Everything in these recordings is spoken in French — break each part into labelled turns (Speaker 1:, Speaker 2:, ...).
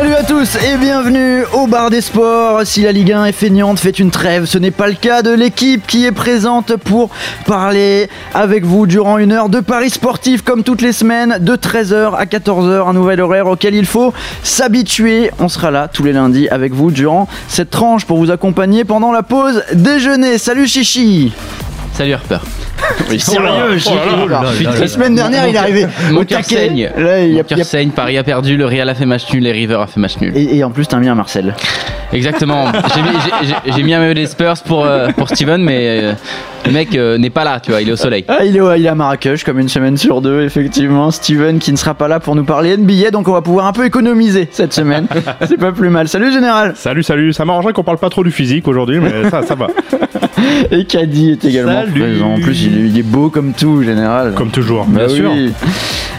Speaker 1: Salut à tous et bienvenue au bar des sports. Si la Ligue 1 est feignante, fait une trêve, ce n'est pas le cas de l'équipe qui est présente pour parler avec vous durant une heure de paris sportifs comme toutes les semaines, de 13h à 14h, un nouvel horaire auquel il faut s'habituer. On sera là tous les lundis avec vous durant cette tranche pour vous accompagner pendant la pause déjeuner. Salut Chichi
Speaker 2: Salut Harper.
Speaker 1: Sérieux, Chichi
Speaker 2: Oh.
Speaker 1: La semaine dernière, il est arrivé
Speaker 2: Mon
Speaker 1: au
Speaker 2: cœur saigne.
Speaker 1: Là, il y a-
Speaker 2: Mon cœur saigne, Paris a perdu, le Real a fait match nul et River a fait match nul.
Speaker 1: Et, et en plus, t'as mis un Marcel.
Speaker 2: Exactement. J'ai mis, j'ai- j'ai- j'ai mis un maillot des Spurs pour, euh, pour Steven, mais euh, le mec euh, n'est pas là, tu vois, il est au soleil.
Speaker 1: Ah, il, est, au- il est à Marrakech comme une semaine sur deux, effectivement. Steven qui ne sera pas là pour nous parler NBA, donc on va pouvoir un peu économiser cette semaine. C'est pas plus mal. Salut Général
Speaker 3: Salut, salut. Ça m'arrangerait qu'on parle pas trop du physique aujourd'hui, mais ça, ça va.
Speaker 1: Et Caddy est également
Speaker 3: Salut.
Speaker 1: présent. En plus, il est, il est beau comme tout, Général.
Speaker 3: Comme toujours,
Speaker 1: Bah
Speaker 3: bien sûr.
Speaker 1: oui.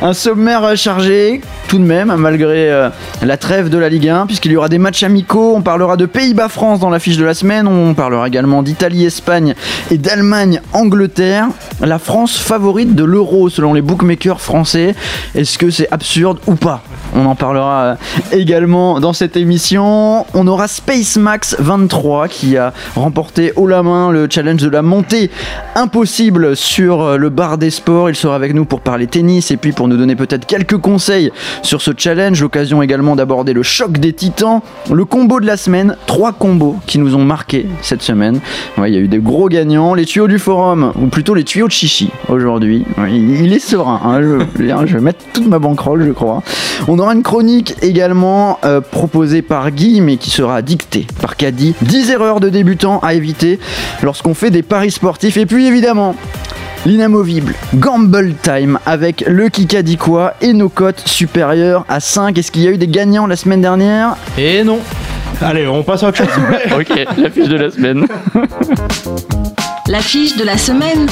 Speaker 1: Un sommaire euh, chargé, tout de même, malgré euh, la trêve de la Ligue 1, puisqu'il y aura des matchs amicaux. On parlera de Pays-Bas-France dans l'affiche de la semaine. On parlera également d'Italie-Espagne et d'Allemagne-Angleterre. La France favorite de l'Euro selon les bookmakers français. Est-ce que c'est absurde ou pas? On en parlera euh, également dans cette émission. On aura Space Max 23 qui a remporté haut la main le challenge de la montée impossible sur le bar des sports. Il sera avec nous pour parler tennis et puis pour nous donner peut-être quelques conseils sur ce challenge. L'occasion également d'aborder le choc des titans, le combo de la semaine, trois combos qui nous ont marqué cette semaine. Il y a eu des gros gagnants, les tuyaux du forum, ou plutôt les tuyaux de chichi aujourd'hui. Il est serein, hein, je, je vais mettre toute ma banquerolle, je crois. On aura une chronique également euh, proposée par Guy, mais qui sera dictée par Caddy. 10 erreurs de débutants à éviter lorsqu'on fait des paris sportifs. Et puis évidemment, L'inamovible Gamble Time avec le Kikadi quoi et nos cotes supérieures à 5. Est-ce qu'il y a eu des gagnants la semaine dernière?
Speaker 3: Et non. Allez, on passe à autre chose.
Speaker 1: Ok, l'affiche de la semaine.
Speaker 4: L'affiche de la semaine.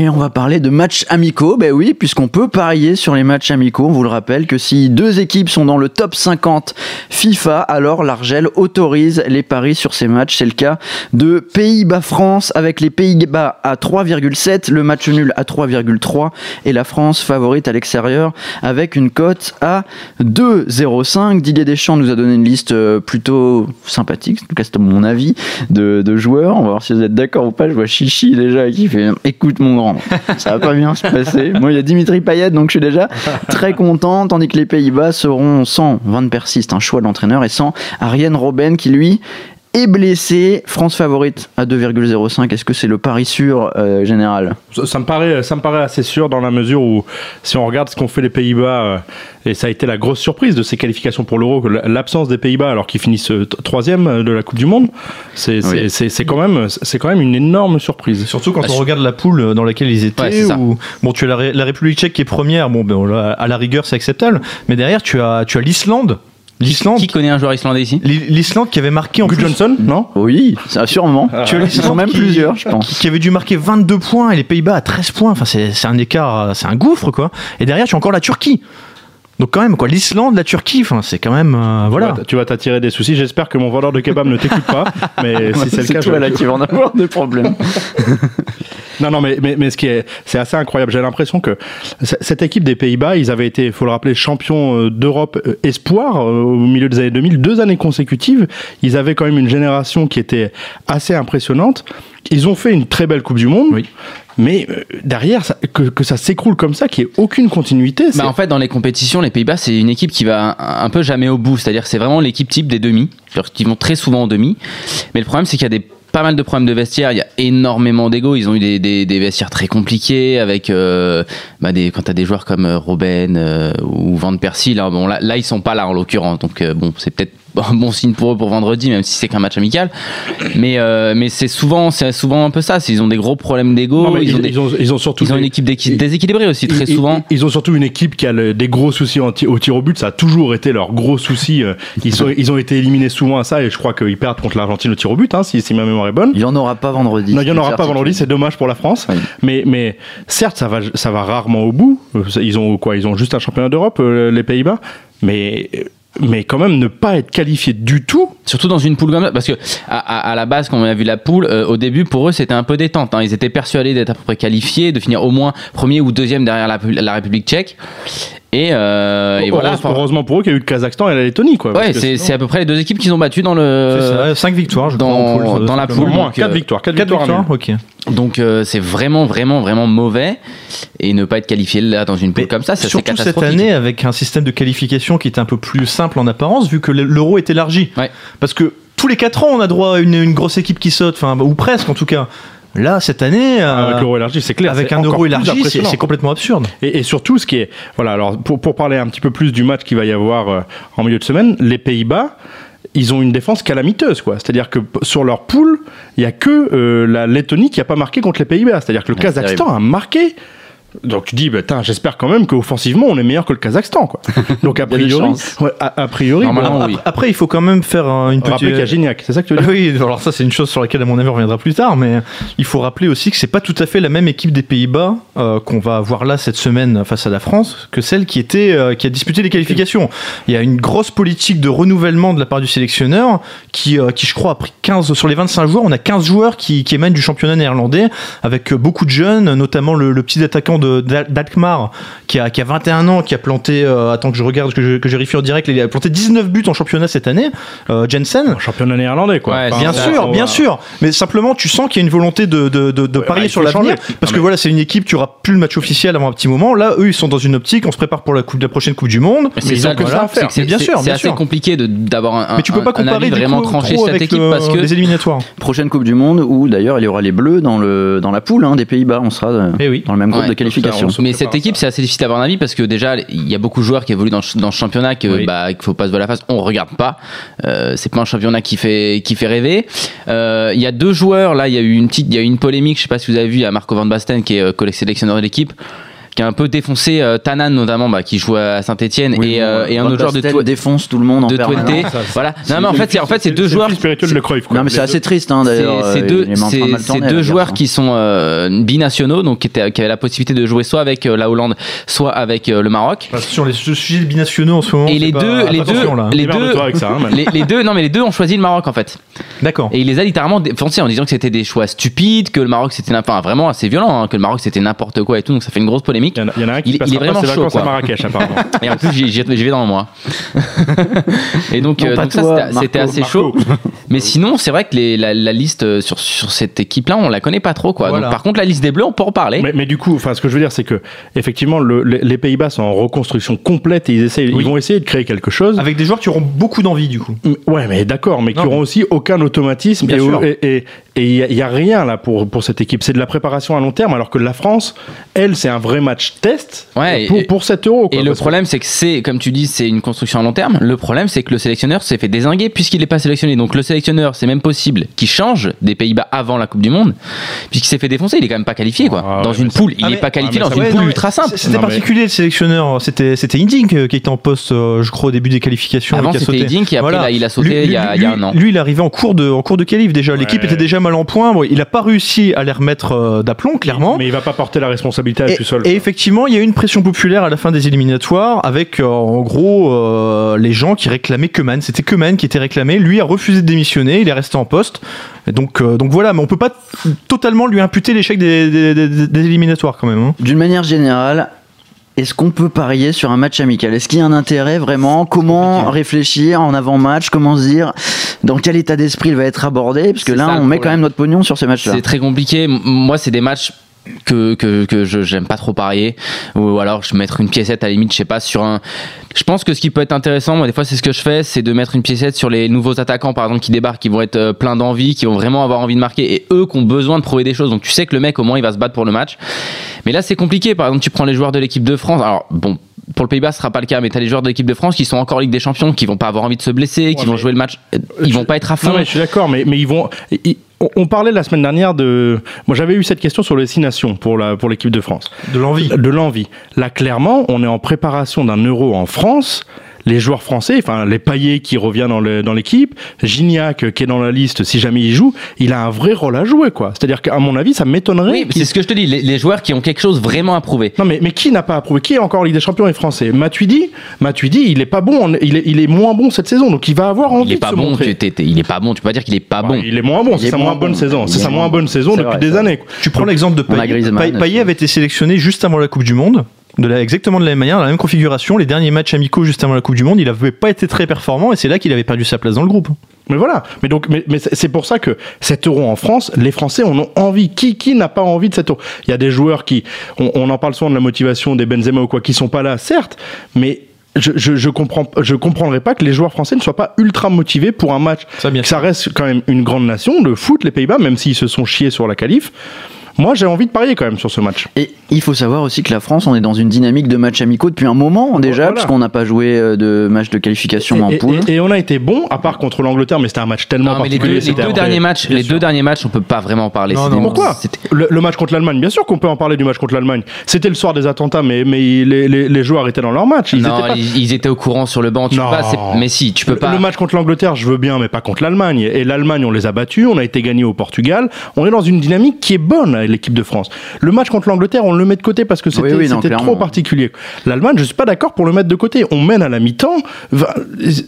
Speaker 1: Et on va parler de matchs amicaux, ben oui, puisqu'on peut parier sur les matchs amicaux. On vous le rappelle que si deux équipes sont dans le top 50 FIFA, alors l'Argel autorise les paris sur ces matchs. C'est le cas de Pays-Bas-France avec les Pays-Bas à 3,7, le match nul à 3,3 et la France favorite à l'extérieur avec une cote à 2,05. Didier Deschamps nous a donné une liste euh, plutôt sympathique, en tout cas c'est mon avis, de, de joueurs. On va voir si vous êtes d'accord ou pas. Je vois Chichi déjà qui fait écoute mon grand, ça va pas bien se passer. Moi il y a Dimitri Payet donc je suis déjà très content, tandis que les Pays-Bas seront sans Van Persie, c'est un choix de l'entraîneur, et sans Ariane Robben qui lui est blessé. France favorite à 2,05. Est-ce que c'est le pari sûr euh, général?
Speaker 3: Ça, ça me paraît, ça me paraît assez sûr dans la mesure où, si on regarde ce qu'ont fait les Pays-Bas, euh, et ça a été la grosse surprise de ces qualifications pour l'Euro, l'absence des Pays-Bas alors qu'ils finissent euh, troisième de la Coupe du Monde, c'est
Speaker 1: Oui.
Speaker 3: quand même, c'est quand même une énorme surprise.
Speaker 5: Surtout quand
Speaker 2: Ah,
Speaker 5: on regarde la poule dans laquelle ils étaient.
Speaker 2: Ouais, c'est ça.
Speaker 5: où- bon, tu as la, Ré- la République tchèque qui est première. Bon, ben, à la rigueur, c'est acceptable. Mais derrière, tu as, tu as l'Islande. L'Islande.
Speaker 2: Qui connaît un joueur islandais ici
Speaker 5: l'I- L'Islande qui avait marqué en plus.
Speaker 3: Johnson, non
Speaker 1: Oui, ça sûrement.
Speaker 5: Tu as
Speaker 1: Ils
Speaker 5: l'Islande
Speaker 1: sont même
Speaker 5: qui-
Speaker 1: plusieurs, je pense.
Speaker 5: Qui avait dû marquer 22 points et les Pays-Bas à 13 points. Enfin, c'est c'est un écart, c'est un gouffre, quoi. Et derrière, tu as encore la Turquie. Donc, quand même, quoi. L'Islande, la Turquie, enfin, c'est quand même. euh, voilà.
Speaker 3: Tu vas- t'attirer des soucis. J'espère que mon vendeur de kebab ne t'écoute pas. Mais si c'est le cas,
Speaker 1: toi
Speaker 3: je-
Speaker 1: là qui va en avoir des problèmes.
Speaker 3: Non, non, mais, mais, mais ce qui est, c'est assez incroyable. J'ai l'impression que cette équipe des Pays-Bas, ils avaient été, il faut le rappeler, champions euh, d'Europe euh, espoir euh, au milieu des années 2000, deux années consécutives. Ils avaient quand même une génération qui était assez impressionnante. Ils ont fait une très belle Coupe du Monde.
Speaker 5: Oui.
Speaker 3: Mais euh, derrière, ça- que, que ça s'écroule comme ça, qu'il n'y ait aucune continuité,
Speaker 2: Bah, en fait, dans les compétitions, les Pays-Bas, c'est une équipe qui va un, un peu jamais au bout. C'est-à-dire que c'est vraiment l'équipe type des demi. Qu'ils vont très souvent en demi. Mais le problème, c'est qu'il y a des pas mal de problèmes de vestiaire. Il y a énormément d'ego. Ils ont eu des, des, des vestiaires très compliqués avec euh, bah des, quand t'as des joueurs comme euh, Robben euh, ou Van Persie. Là, bon, là, là, ils sont pas là en l'occurrence. Donc euh, bon, c'est peut-être bon, bon signe pour eux pour vendredi, même si c'est qu'un match amical. Mais, euh, mais c'est souvent, c'est souvent un peu ça. Ils ont des gros problèmes d'ego. Ils, ont
Speaker 3: ils, ont, ils ont surtout
Speaker 2: ils ont
Speaker 3: des-
Speaker 2: une équipe d'équi- déséquilibrée aussi, très
Speaker 3: ils-
Speaker 2: souvent.
Speaker 3: Ils, ils ont surtout une équipe qui a le- des gros soucis en au tir au but. Ça a toujours été leur gros souci. euh, Ils, sont, ils ont été éliminés souvent à ça et je crois qu'ils perdent contre l'Argentine au tir au but, hein, si, si ma mémoire est bonne.
Speaker 1: Il n'y en aura pas vendredi.
Speaker 3: Non, il n'y en aura pas vendredi, c'est dommage pour la France.
Speaker 1: Oui.
Speaker 3: Mais, mais certes, ça va, ça va rarement au bout. Euh, Ils ont quoi Ils ont juste un championnat d'Europe, les Pays-Bas. Mais, mais quand même, ne pas être qualifié du tout.
Speaker 2: Surtout dans une poule comme ça, parce que à, à- à la base, quand on a vu la poule, euh, au début, pour eux, c'était un peu détente. hein. Ils étaient persuadés d'être à peu près qualifiés, de finir au moins premier ou deuxième derrière la, la République tchèque. Et, euh, et voilà.
Speaker 3: Heureusement- heureusement pour eux qu'il y a eu le Kazakhstan et la Lettonie. Quoi,
Speaker 2: Ouais, c'est
Speaker 3: sinon-
Speaker 2: à peu près les deux équipes qu'ils ont battues dans le.
Speaker 5: C'est ça, 5 victoires, je crois,
Speaker 2: dans-
Speaker 5: poule,
Speaker 2: dans la poule,
Speaker 3: Moins,
Speaker 2: donc,
Speaker 3: 4
Speaker 2: euh,
Speaker 3: victoires. 4
Speaker 5: Quatre
Speaker 3: victoires,
Speaker 5: ok.
Speaker 2: Donc euh, c'est vraiment, vraiment, vraiment mauvais. Et ne pas être qualifié là dans une poule
Speaker 5: Mais
Speaker 2: comme ça, ça c'est
Speaker 5: Surtout cette
Speaker 2: catastrophique.
Speaker 5: année avec un système de qualification qui était un peu plus simple en apparence vu que l'euro est élargi.
Speaker 2: Ouais.
Speaker 5: Parce que tous les 4 ans on a droit à une, une grosse équipe qui saute, enfin ou presque en tout cas. Là cette année euh,
Speaker 3: Avec l'euro élargi, c'est clair.
Speaker 5: avec un euro élargi, c'est complètement absurde.
Speaker 3: Et, et surtout, ce qui est. Voilà, alors pour, pour parler un petit peu plus du match qu'il va y avoir euh, en milieu de semaine, les Pays-Bas. Ils ont une défense calamiteuse, quoi. C'est-à-dire que sur leur poule, il y a que euh, la Lettonie qui n'a pas marqué contre les Pays-Bas. C'est-à-dire que le
Speaker 1: Ouais,
Speaker 3: Kazakhstan a marqué. Donc tu dis, bah, j'espère quand même qu'offensivement, on est meilleur que le Kazakhstan, quoi. Donc a priori, ouais, a, a priori,
Speaker 2: oui.
Speaker 5: Après, il faut quand même faire une petite.
Speaker 3: rappelez qu'il y a Gignac, c'est ça que tu veux dire
Speaker 5: Oui, alors ça c'est une chose sur laquelle à mon avis on reviendra plus tard, mais il faut rappeler aussi que c'est pas tout à fait la même équipe des Pays-Bas euh, qu'on va avoir là cette semaine face à la France que celle qui était euh, qui a disputé les qualifications. Il y a une grosse politique de renouvellement de la part du sélectionneur qui, euh, qui je crois a pris 15 sur les 25 joueurs, on a 15 joueurs qui, qui émanent du championnat néerlandais avec beaucoup de jeunes, notamment le, le petit attaquant de d'Al- d'Alkmaar qui a, qui a 21 ans, qui a planté, euh, attends que je regarde, que je, que je vérifie en direct, il a planté 19 buts en championnat cette année, euh, Jensen.
Speaker 3: Championnat néerlandais, quoi.
Speaker 2: Ouais,
Speaker 3: Enfin,
Speaker 5: Bien sûr, bien sûr. Mais simplement, tu sens qu'il y a une volonté de, de, de, de
Speaker 3: Ouais,
Speaker 5: parier
Speaker 3: bah,
Speaker 5: sur l'avenir. Parce
Speaker 3: Non,
Speaker 5: que
Speaker 3: mais-
Speaker 5: voilà, c'est une équipe qui aura plus le match officiel avant un petit moment. Là, eux, ils sont dans une optique. On se prépare pour la, coupe, la prochaine Coupe du Monde.
Speaker 2: Mais c'est
Speaker 3: ils
Speaker 2: ça
Speaker 3: ont que ça à faire.
Speaker 2: c'est
Speaker 5: bien sûr,
Speaker 2: c'est assez
Speaker 5: sûr.
Speaker 2: compliqué de- d'avoir un,
Speaker 5: Mais tu peux pas comparer
Speaker 2: vraiment tranché cette équipe parce que
Speaker 5: les éliminatoires.
Speaker 1: Prochaine Coupe du Monde où d'ailleurs il y aura les Bleus dans, le, dans la poule hein, des Pays-Bas. On sera euh,
Speaker 5: Eh oui.
Speaker 1: dans le même groupe
Speaker 2: Ouais,
Speaker 1: de qualification.
Speaker 2: Mais cette équipe, c'est assez difficile d'avoir un avis parce que déjà, il y a beaucoup de joueurs qui évoluent dans, ce- dans ce championnat que,
Speaker 5: Oui.
Speaker 2: bah, qu'il faut pas se voir la face. On regarde pas. Euh, c'est pas un championnat qui fait, qui fait rêver. Euh, Il y a deux joueurs, là, il y a eu une petite, il y a eu une polémique. Je sais pas si vous avez vu, il y a Marco Van Basten qui est euh, collègue sélectionneur de l'équipe qui a un peu défoncé euh, Tanan notamment bah, qui joue à Saint-Etienne
Speaker 1: Oui,
Speaker 2: et, euh, et un autre joueur de,
Speaker 1: défonce tout le monde en
Speaker 2: de. Twente. Voilà. Non, mais en fait, c'est en fait, c'est deux joueurs.
Speaker 3: Spirituel de Cruyff, quoi.
Speaker 1: Non mais c'est assez triste hein,
Speaker 2: C'est
Speaker 1: d'ailleurs.
Speaker 2: c'est
Speaker 1: euh,
Speaker 2: deux, c'est- joueurs qui sont binationaux, donc qui, étaient- qui avaient la possibilité de jouer soit avec la Hollande, soit avec le Maroc.
Speaker 5: Sur les sujets binationaux en ce moment.
Speaker 2: Et les deux, les deux, les deux,
Speaker 3: avec ça, hein,
Speaker 2: les deux, non mais les deux ont choisi le Maroc en fait.
Speaker 5: D'accord.
Speaker 2: Et il les a littéralement défoncés en disant que c'était des choix stupides, que le Maroc c'était, enfin vraiment assez violent, hein, que le Maroc c'était n'importe quoi et tout, donc ça fait une grosse polémique.
Speaker 3: Il y en a- il y en a un qui
Speaker 2: Il-
Speaker 3: passe
Speaker 2: il est
Speaker 3: pas
Speaker 2: vraiment
Speaker 3: ses
Speaker 2: chaud,
Speaker 3: vacances
Speaker 2: quoi.
Speaker 3: à Marrakech, apparemment.
Speaker 2: Et en plus j'y, vais dans le mois. et donc,
Speaker 1: Non,
Speaker 2: euh, donc
Speaker 1: toi,
Speaker 2: c'était, c'était
Speaker 1: Marco,
Speaker 2: assez
Speaker 3: Marco.
Speaker 2: chaud. Mais sinon c'est vrai que les- la, la liste euh, sur, sur cette équipe-là on la connaît pas trop quoi.
Speaker 5: Voilà.
Speaker 2: Donc par contre la liste des Bleus on peut en parler.
Speaker 3: Mais, mais du coup, enfin, ce que je veux dire, c'est que effectivement, le- les, les Pays-Bas sont en reconstruction complète et ils, essayent,
Speaker 5: Oui.
Speaker 3: ils vont essayer de créer quelque chose.
Speaker 5: Avec des joueurs qui auront beaucoup d'envie du coup.
Speaker 3: Ouais, mais d'accord, mais qui auront
Speaker 5: mais-
Speaker 3: aussi aucun automatisme.
Speaker 5: Bien
Speaker 3: et
Speaker 5: sûr.
Speaker 3: et- et- et il n'y a, a rien là pour, pour cette équipe. C'est de la préparation à long terme, alors que la France, elle, c'est un vrai match test
Speaker 2: Ouais,
Speaker 3: pour,
Speaker 2: et-
Speaker 3: pour 7 euros. quoi,
Speaker 2: Et le problème, c'est que c'est, comme tu dis, c'est une construction à long terme. Le problème, c'est que le sélectionneur s'est fait désinguer puisqu'il n'est pas sélectionné. Donc le sélectionneur, c'est même possible qu'il change des Pays-Bas avant la Coupe du Monde, puisqu'il s'est fait défoncer. Il est quand même pas qualifié, quoi.
Speaker 3: Ah,
Speaker 2: dans
Speaker 3: ouais,
Speaker 2: une poule, il
Speaker 5: Ah,
Speaker 2: n'est
Speaker 5: mais-
Speaker 2: pas qualifié
Speaker 3: ah,
Speaker 2: dans
Speaker 3: ça-
Speaker 2: une
Speaker 5: Ouais,
Speaker 2: poule
Speaker 5: non,
Speaker 2: ultra simple.
Speaker 5: C'était
Speaker 3: Non, mais-
Speaker 5: particulier le sélectionneur. C'était c'était Inding euh, qui était en poste, euh, je crois, au début des qualifications.
Speaker 2: Avant,
Speaker 5: qui a
Speaker 2: c'était
Speaker 5: sauté.
Speaker 2: Hiddink, et après, là, il a sauté
Speaker 5: Lui-
Speaker 2: il y a-
Speaker 5: lui-
Speaker 2: il y a un an.
Speaker 5: Lui, il est arrivé en cours de, en cours de qualif déjà. L'équipe était déjà mal en point. Bon, il n'a pas réussi à les remettre euh, d'aplomb, clairement.
Speaker 3: Mais il va pas porter la responsabilité à
Speaker 5: Et,
Speaker 3: lui seul.
Speaker 5: et effectivement, il y a eu une pression populaire à la fin des éliminatoires avec euh, en gros euh, les gens qui réclamaient Keman. C'était Keman qui était réclamé. Lui a refusé de démissionner. Il est resté en poste. Et donc, euh, donc voilà, mais on peut pas totalement lui imputer l'échec des, des- des- des éliminatoires quand même. hein.
Speaker 1: D'une manière générale, est-ce qu'on peut parier sur un match amical? Est-ce qu'il y a un intérêt vraiment? Comment réfléchir en avant-match? Comment se dire dans quel état d'esprit il va être abordé? Parce que là, on met
Speaker 2: problème.
Speaker 1: quand même notre pognon sur ces matchs-là.
Speaker 2: C'est très compliqué. Moi, c'est des matchs que, que, que je j'aime pas trop parier ou alors je mettre une piécette à la limite je sais pas sur un je pense que ce qui peut être intéressant moi des fois c'est ce que je fais c'est de mettre une piécette sur les nouveaux attaquants par exemple qui débarquent qui vont être euh, plein d'envie qui vont vraiment avoir envie de marquer et eux qui ont besoin de prouver des choses donc tu sais que le mec au moins il va se battre pour le match mais là c'est compliqué par exemple tu prends les joueurs de l'équipe de France alors bon pour le Pays-Bas, ce sera pas le cas, mais tu as les joueurs de l'équipe de France qui sont encore Ligue des Champions, qui vont pas avoir envie de se blesser, qui vont jouer le match, ils je, vont pas être à fond.
Speaker 3: Non, mais je suis d'accord, mais, mais ils vont on, parlait la semaine dernière de. Moi, j'avais eu cette question sur les six nations pour la pour l'équipe de France.
Speaker 5: De l'envie.
Speaker 3: De l'envie. Là, clairement, on est en préparation d'un Euro en France les joueurs français, enfin les Payet qui revient dans, l'équipe, Gignac euh, qui est dans la liste, si jamais il joue, il a un vrai rôle à jouer, quoi. C'est-à-dire qu'à mon avis, ça m'étonnerait.
Speaker 2: Oui, c'est ce que je te dis, les, joueurs qui ont quelque chose vraiment à prouver.
Speaker 3: Non, mais, mais qui n'a pas à prouver? Qui est encore en Ligue des Champions et français? Matuidi, Matuidi, il est pas bon, il est, moins bon cette saison, donc il va avoir envie
Speaker 2: il est pas de
Speaker 3: se
Speaker 2: bon. Tu, il est pas bon, tu peux pas dire qu'il est pas bon.
Speaker 3: Il est moins bon, c'est sa
Speaker 1: moins,
Speaker 3: bonne saison, c'est sa
Speaker 1: moins
Speaker 3: bonne saison depuis des années.
Speaker 5: Tu prends l'exemple de Payet. Payet avait été sélectionné juste avant la Coupe du Monde de la, exactement de la même manière, dans la même configuration. Les derniers matchs amicaux juste avant la Coupe du Monde, il n'avait pas été très performant et c'est là qu'il avait perdu sa place dans le groupe.
Speaker 3: Mais voilà. Mais donc, mais, c'est pour ça que cet euro en France, les Français en ont envie. Qui, qui n'a pas envie de cet euro? Il y a des joueurs qui, on, on en parle souvent de la motivation des Benzema ou quoi, qui sont pas là, certes, mais je, je, comprends, je comprendrais pas que les joueurs français ne soient pas ultra motivés pour un match.
Speaker 5: Ça,
Speaker 3: ça reste quand même une grande nation. Le foot, les Pays-Bas, même s'ils se sont chiés sur la qualif. Moi, j'ai envie de parier quand même sur ce match.
Speaker 1: Et il faut savoir aussi que la France, on est dans une dynamique de matchs amicaux depuis un moment hein,
Speaker 3: déjà,
Speaker 1: puisqu'on n'a pas joué euh, de match de qualification
Speaker 3: et, en
Speaker 1: poule.
Speaker 3: Et, on a été bon, à part contre l'Angleterre, mais c'était un match tellement
Speaker 2: non,
Speaker 3: particulier.
Speaker 2: Les, deux, derniers matchs, les
Speaker 3: sûr.
Speaker 2: deux derniers matchs, on peut pas vraiment en parler.
Speaker 5: Non, non,
Speaker 3: pourquoi le, match contre l'Allemagne, bien sûr qu'on peut en parler du match contre l'Allemagne. C'était le soir des attentats, mais, mais les, joueurs étaient dans leur match. Ils
Speaker 2: non,
Speaker 3: étaient
Speaker 2: ils, étaient au courant sur le banc. Tu pas, mais si, tu peux pas.
Speaker 3: Le, le match contre l'Angleterre, je veux bien, mais pas contre l'Allemagne. Et l'Allemagne, on les a battus, on a été gagné au Portugal. On est dans une dynamique qui est bonne l'équipe de France. Le match contre l'Angleterre, on le met de côté parce que c'était, trop particulier. L'Allemagne, je suis pas d'accord pour le mettre de côté. On mène à la mi-temps.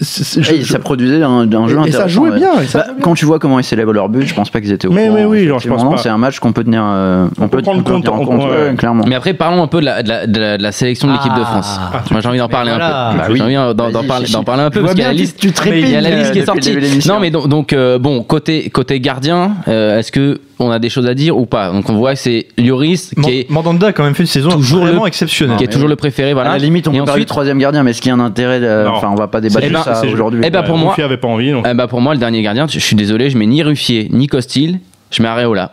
Speaker 1: Ça produisait un, jeu
Speaker 3: et, intéressant. ça jouait bien. Et ça
Speaker 1: bah,
Speaker 3: jouait bien.
Speaker 1: Quand tu vois comment ils célèbrent leur but, je pense pas qu'ils étaient au
Speaker 3: mais,
Speaker 1: courant,
Speaker 3: oui, je pense
Speaker 1: non. C'est un match qu'on peut tenir, euh, on,
Speaker 3: peut, prendre compte,
Speaker 1: en compte,
Speaker 3: ouais,
Speaker 1: clairement.
Speaker 2: Mais après, parlons un peu de la, sélection de l'équipe de ah. France. J'ai envie d'en parler un peu. J'ai envie d'en parler un peu y a la liste. Il y a la
Speaker 1: euh,
Speaker 2: liste qui est sortie. Non, mais donc euh, bon, côté côté gardien, euh, est-ce que on a des choses à dire ou pas? Donc on voit que c'est Lloris qui est
Speaker 5: Mandanda a quand même fait une saison
Speaker 2: toujours
Speaker 5: vraiment exceptionnelle,
Speaker 2: qui est toujours le préféré. Voilà.
Speaker 1: À la limite, on peut
Speaker 2: ensuite,
Speaker 1: troisième gardien, mais est-ce qui a un intérêt, enfin, on va pas débattre de ça aujourd'hui.
Speaker 2: Eh ben pour moi,
Speaker 3: avait pas envie.
Speaker 2: Eh ben, pour moi, le dernier gardien, je suis désolé, je mets ni Ruffier ni Costil je mets Areola.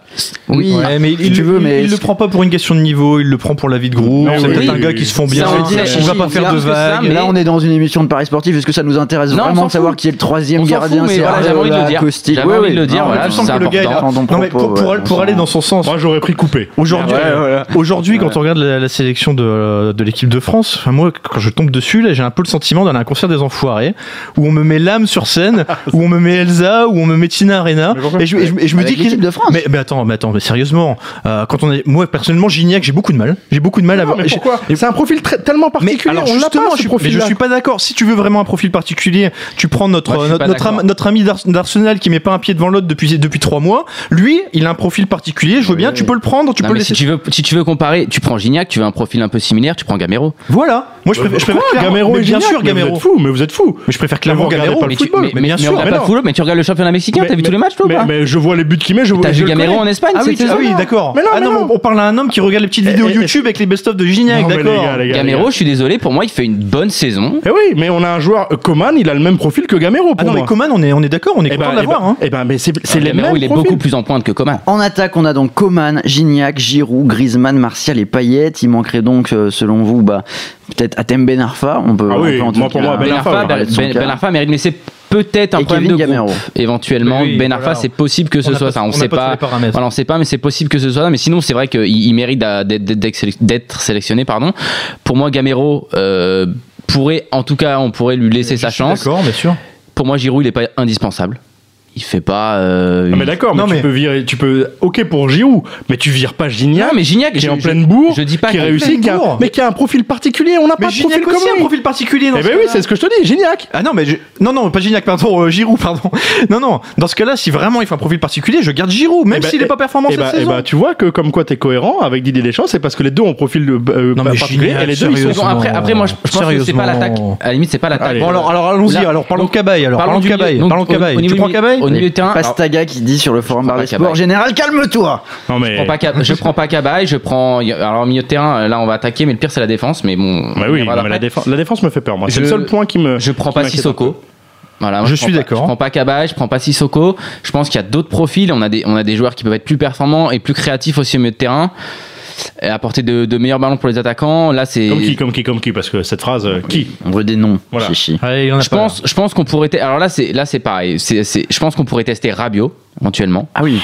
Speaker 1: Oui,
Speaker 5: ah, mais il,
Speaker 1: tu veux, mais
Speaker 5: il le prend pas pour une question de niveau, il le prend pour la vie de groupe. C'est peut-être un gars qui se font bien.
Speaker 2: On, dit,
Speaker 5: va pas faire de vagues.
Speaker 1: Là, on est dans une émission de Paris sportif. Est-ce que ça nous intéresse vraiment de savoir qui est le troisième gardien C'est
Speaker 2: J'avais envie de le dire. J'avais envie de le dire. Voilà,
Speaker 5: pour aller dans son sens.
Speaker 3: Moi, j'aurais pris coupé.
Speaker 5: Aujourd'hui, aujourd'hui, quand on regarde la sélection euh, de l'équipe de France, moi, quand je tombe dessus, là, j'ai un peu le sentiment d'aller à un concert des enfoirés où on me met l'âme sur scène, où on me met Elsa, où on me met Tina Arena, et je me dis mais, attends, mais attends, mais sérieusement, euh, quand on est, moi personnellement, Gignac, j'ai beaucoup de mal. J'ai beaucoup de mal
Speaker 3: non,
Speaker 5: à.
Speaker 3: Mais pourquoi C'est un profil tellement particulier.
Speaker 5: Alors justement, je, mais suis pas d'accord. Si tu veux vraiment un profil particulier, tu prends notre notre, ami d'Arsenal qui met pas un pied devant l'autre depuis depuis trois mois. Lui, il a un profil particulier. Je veux bien, tu peux le prendre, tu peux le laisser.
Speaker 2: Si tu veux, comparer, tu prends Gignac, tu veux un profil un peu similaire, tu prends Gamero.
Speaker 5: Voilà. Moi, je, préfère, je
Speaker 3: Gamero. Et
Speaker 5: bien sûr,
Speaker 3: Gamero. Vous êtes fou, mais vous êtes fou.
Speaker 5: Mais je préfère clairement Gamero.
Speaker 2: Mais
Speaker 5: bien sûr, mais
Speaker 2: tu regardes le championnat mexicain, t'as vu tous les matchs, toi
Speaker 3: Mais je vois les buts qu'il met,
Speaker 2: T'as vu Gamero en Espagne
Speaker 5: Ah oui, ah d'accord.
Speaker 3: Mais non,
Speaker 5: ah non, on parle à un homme qui regarde les petites eh,
Speaker 3: vidéos eh,
Speaker 5: YouTube avec les best-of de Gignac, d'accord.
Speaker 2: Gamero, je suis désolé, pour moi, il fait une bonne saison.
Speaker 3: Eh oui, mais on a un joueur euh, Coman, il a le même profil que Gamero.
Speaker 5: Ah non, mais Coman, on est, on est d'accord, on est
Speaker 3: eh
Speaker 5: content
Speaker 3: ben,
Speaker 5: de l'avoir.
Speaker 3: Ben,
Speaker 5: hein.
Speaker 3: Eh ben, mais c'est ah, les mêmes.
Speaker 2: Il est beaucoup plus en pointe que Coman.
Speaker 1: En attaque, on a donc Coman, Gignac, Giroud, Griezmann, Martial et Payet. Il manquerait donc, euh, selon vous, bah peut-être Atem Ben Arfa, on peut,
Speaker 3: ah oui,
Speaker 1: on peut
Speaker 3: moi, pour moi, Ben,
Speaker 2: ben
Speaker 3: Arfa,
Speaker 1: mérite,
Speaker 2: ben ben mais c'est peut-être un
Speaker 1: et
Speaker 2: problème de
Speaker 1: Gamero.
Speaker 2: groupe éventuellement.
Speaker 5: Oui,
Speaker 2: c'est possible que ce soit ça. On,
Speaker 5: on
Speaker 2: sait
Speaker 5: pas,
Speaker 2: pas. voilà, on sait pas mais c'est possible que ce soit ça mais sinon c'est vrai qu'il mérite d'être sélectionné pardon. Pour moi Gamero euh, pourrait en tout cas on pourrait lui laisser sa chance
Speaker 5: d'accord bien sûr.
Speaker 2: Pour moi Giroud il n'est pas indispensable il fait pas.
Speaker 3: Non mais d'accord, mais,
Speaker 5: mais,
Speaker 3: tu peux virer, tu peux. Ok pour Giroud, mais tu vires pas Gignac.
Speaker 2: Mais Gignac
Speaker 3: qui est en pleine bourre,
Speaker 2: je dis pas
Speaker 3: qui réussit, qui a, mais qui a un profil particulier. On n'a pas de
Speaker 5: Gignac
Speaker 3: profil
Speaker 5: aussi commun. un profil particulier. Dans
Speaker 3: eh ben oui, c'est ce que je te dis, Gignac.
Speaker 5: Ah non mais non non pas Gignac, pardon euh, Giroud, pardon. Non non, dans ce cas-là, si vraiment il fait un profil particulier, je garde Giroud, même
Speaker 3: eh ben,
Speaker 5: s'il
Speaker 3: bah,
Speaker 5: pas performant
Speaker 3: eh
Speaker 5: cette
Speaker 3: ben,
Speaker 5: saison.
Speaker 3: Et bah, tu vois que comme quoi t'es cohérent avec Didier Deschamps, c'est parce que les deux ont profil euh,
Speaker 5: non, bah,
Speaker 3: particulier
Speaker 5: Gignac,
Speaker 3: et les deux ils sont.
Speaker 2: Après après moi je pense que c'est pas l'attaque. À la limite c'est pas l'attaque.
Speaker 5: Bon alors alors allons-y. Alors parlons Cabaye. Alors parlons Cabaye. Parlons Cabaye. Tu prends Cabaye
Speaker 2: au milieu de terrain.
Speaker 1: Pastaga alors, qui dit sur le forum Bar
Speaker 2: Sport
Speaker 1: Général, calme-toi.
Speaker 3: Non
Speaker 2: je prends pas, prends Cabaye, je prends alors au milieu de terrain, là on va attaquer, mais le pire c'est la défense, mais bon.
Speaker 3: Bah la défense, me fait peur. Moi, c'est le seul point qui me.
Speaker 2: Je prends pas Sissoko. Voilà,
Speaker 5: je, suis d'accord.
Speaker 2: Je prends pas Cabaye, je prends pas Sissoko. Je pense qu'il y a d'autres profils. On a des, on a des joueurs qui peuvent être plus performants et plus créatifs aussi au milieu de terrain apporter de, de meilleurs ballons pour les attaquants. Là, c'est.
Speaker 3: Comme qui, comme qui, comme qui Parce que cette phrase, euh, qui
Speaker 1: On veut des noms,
Speaker 3: Voilà.
Speaker 1: chichi.
Speaker 5: Allez, il y en a
Speaker 2: Je pense, je pense qu'on pourrait. Alors là, c'est là, c'est pareil. C'est, c'est- je pense qu'on pourrait tester Rabiot éventuellement.
Speaker 1: Ah oui.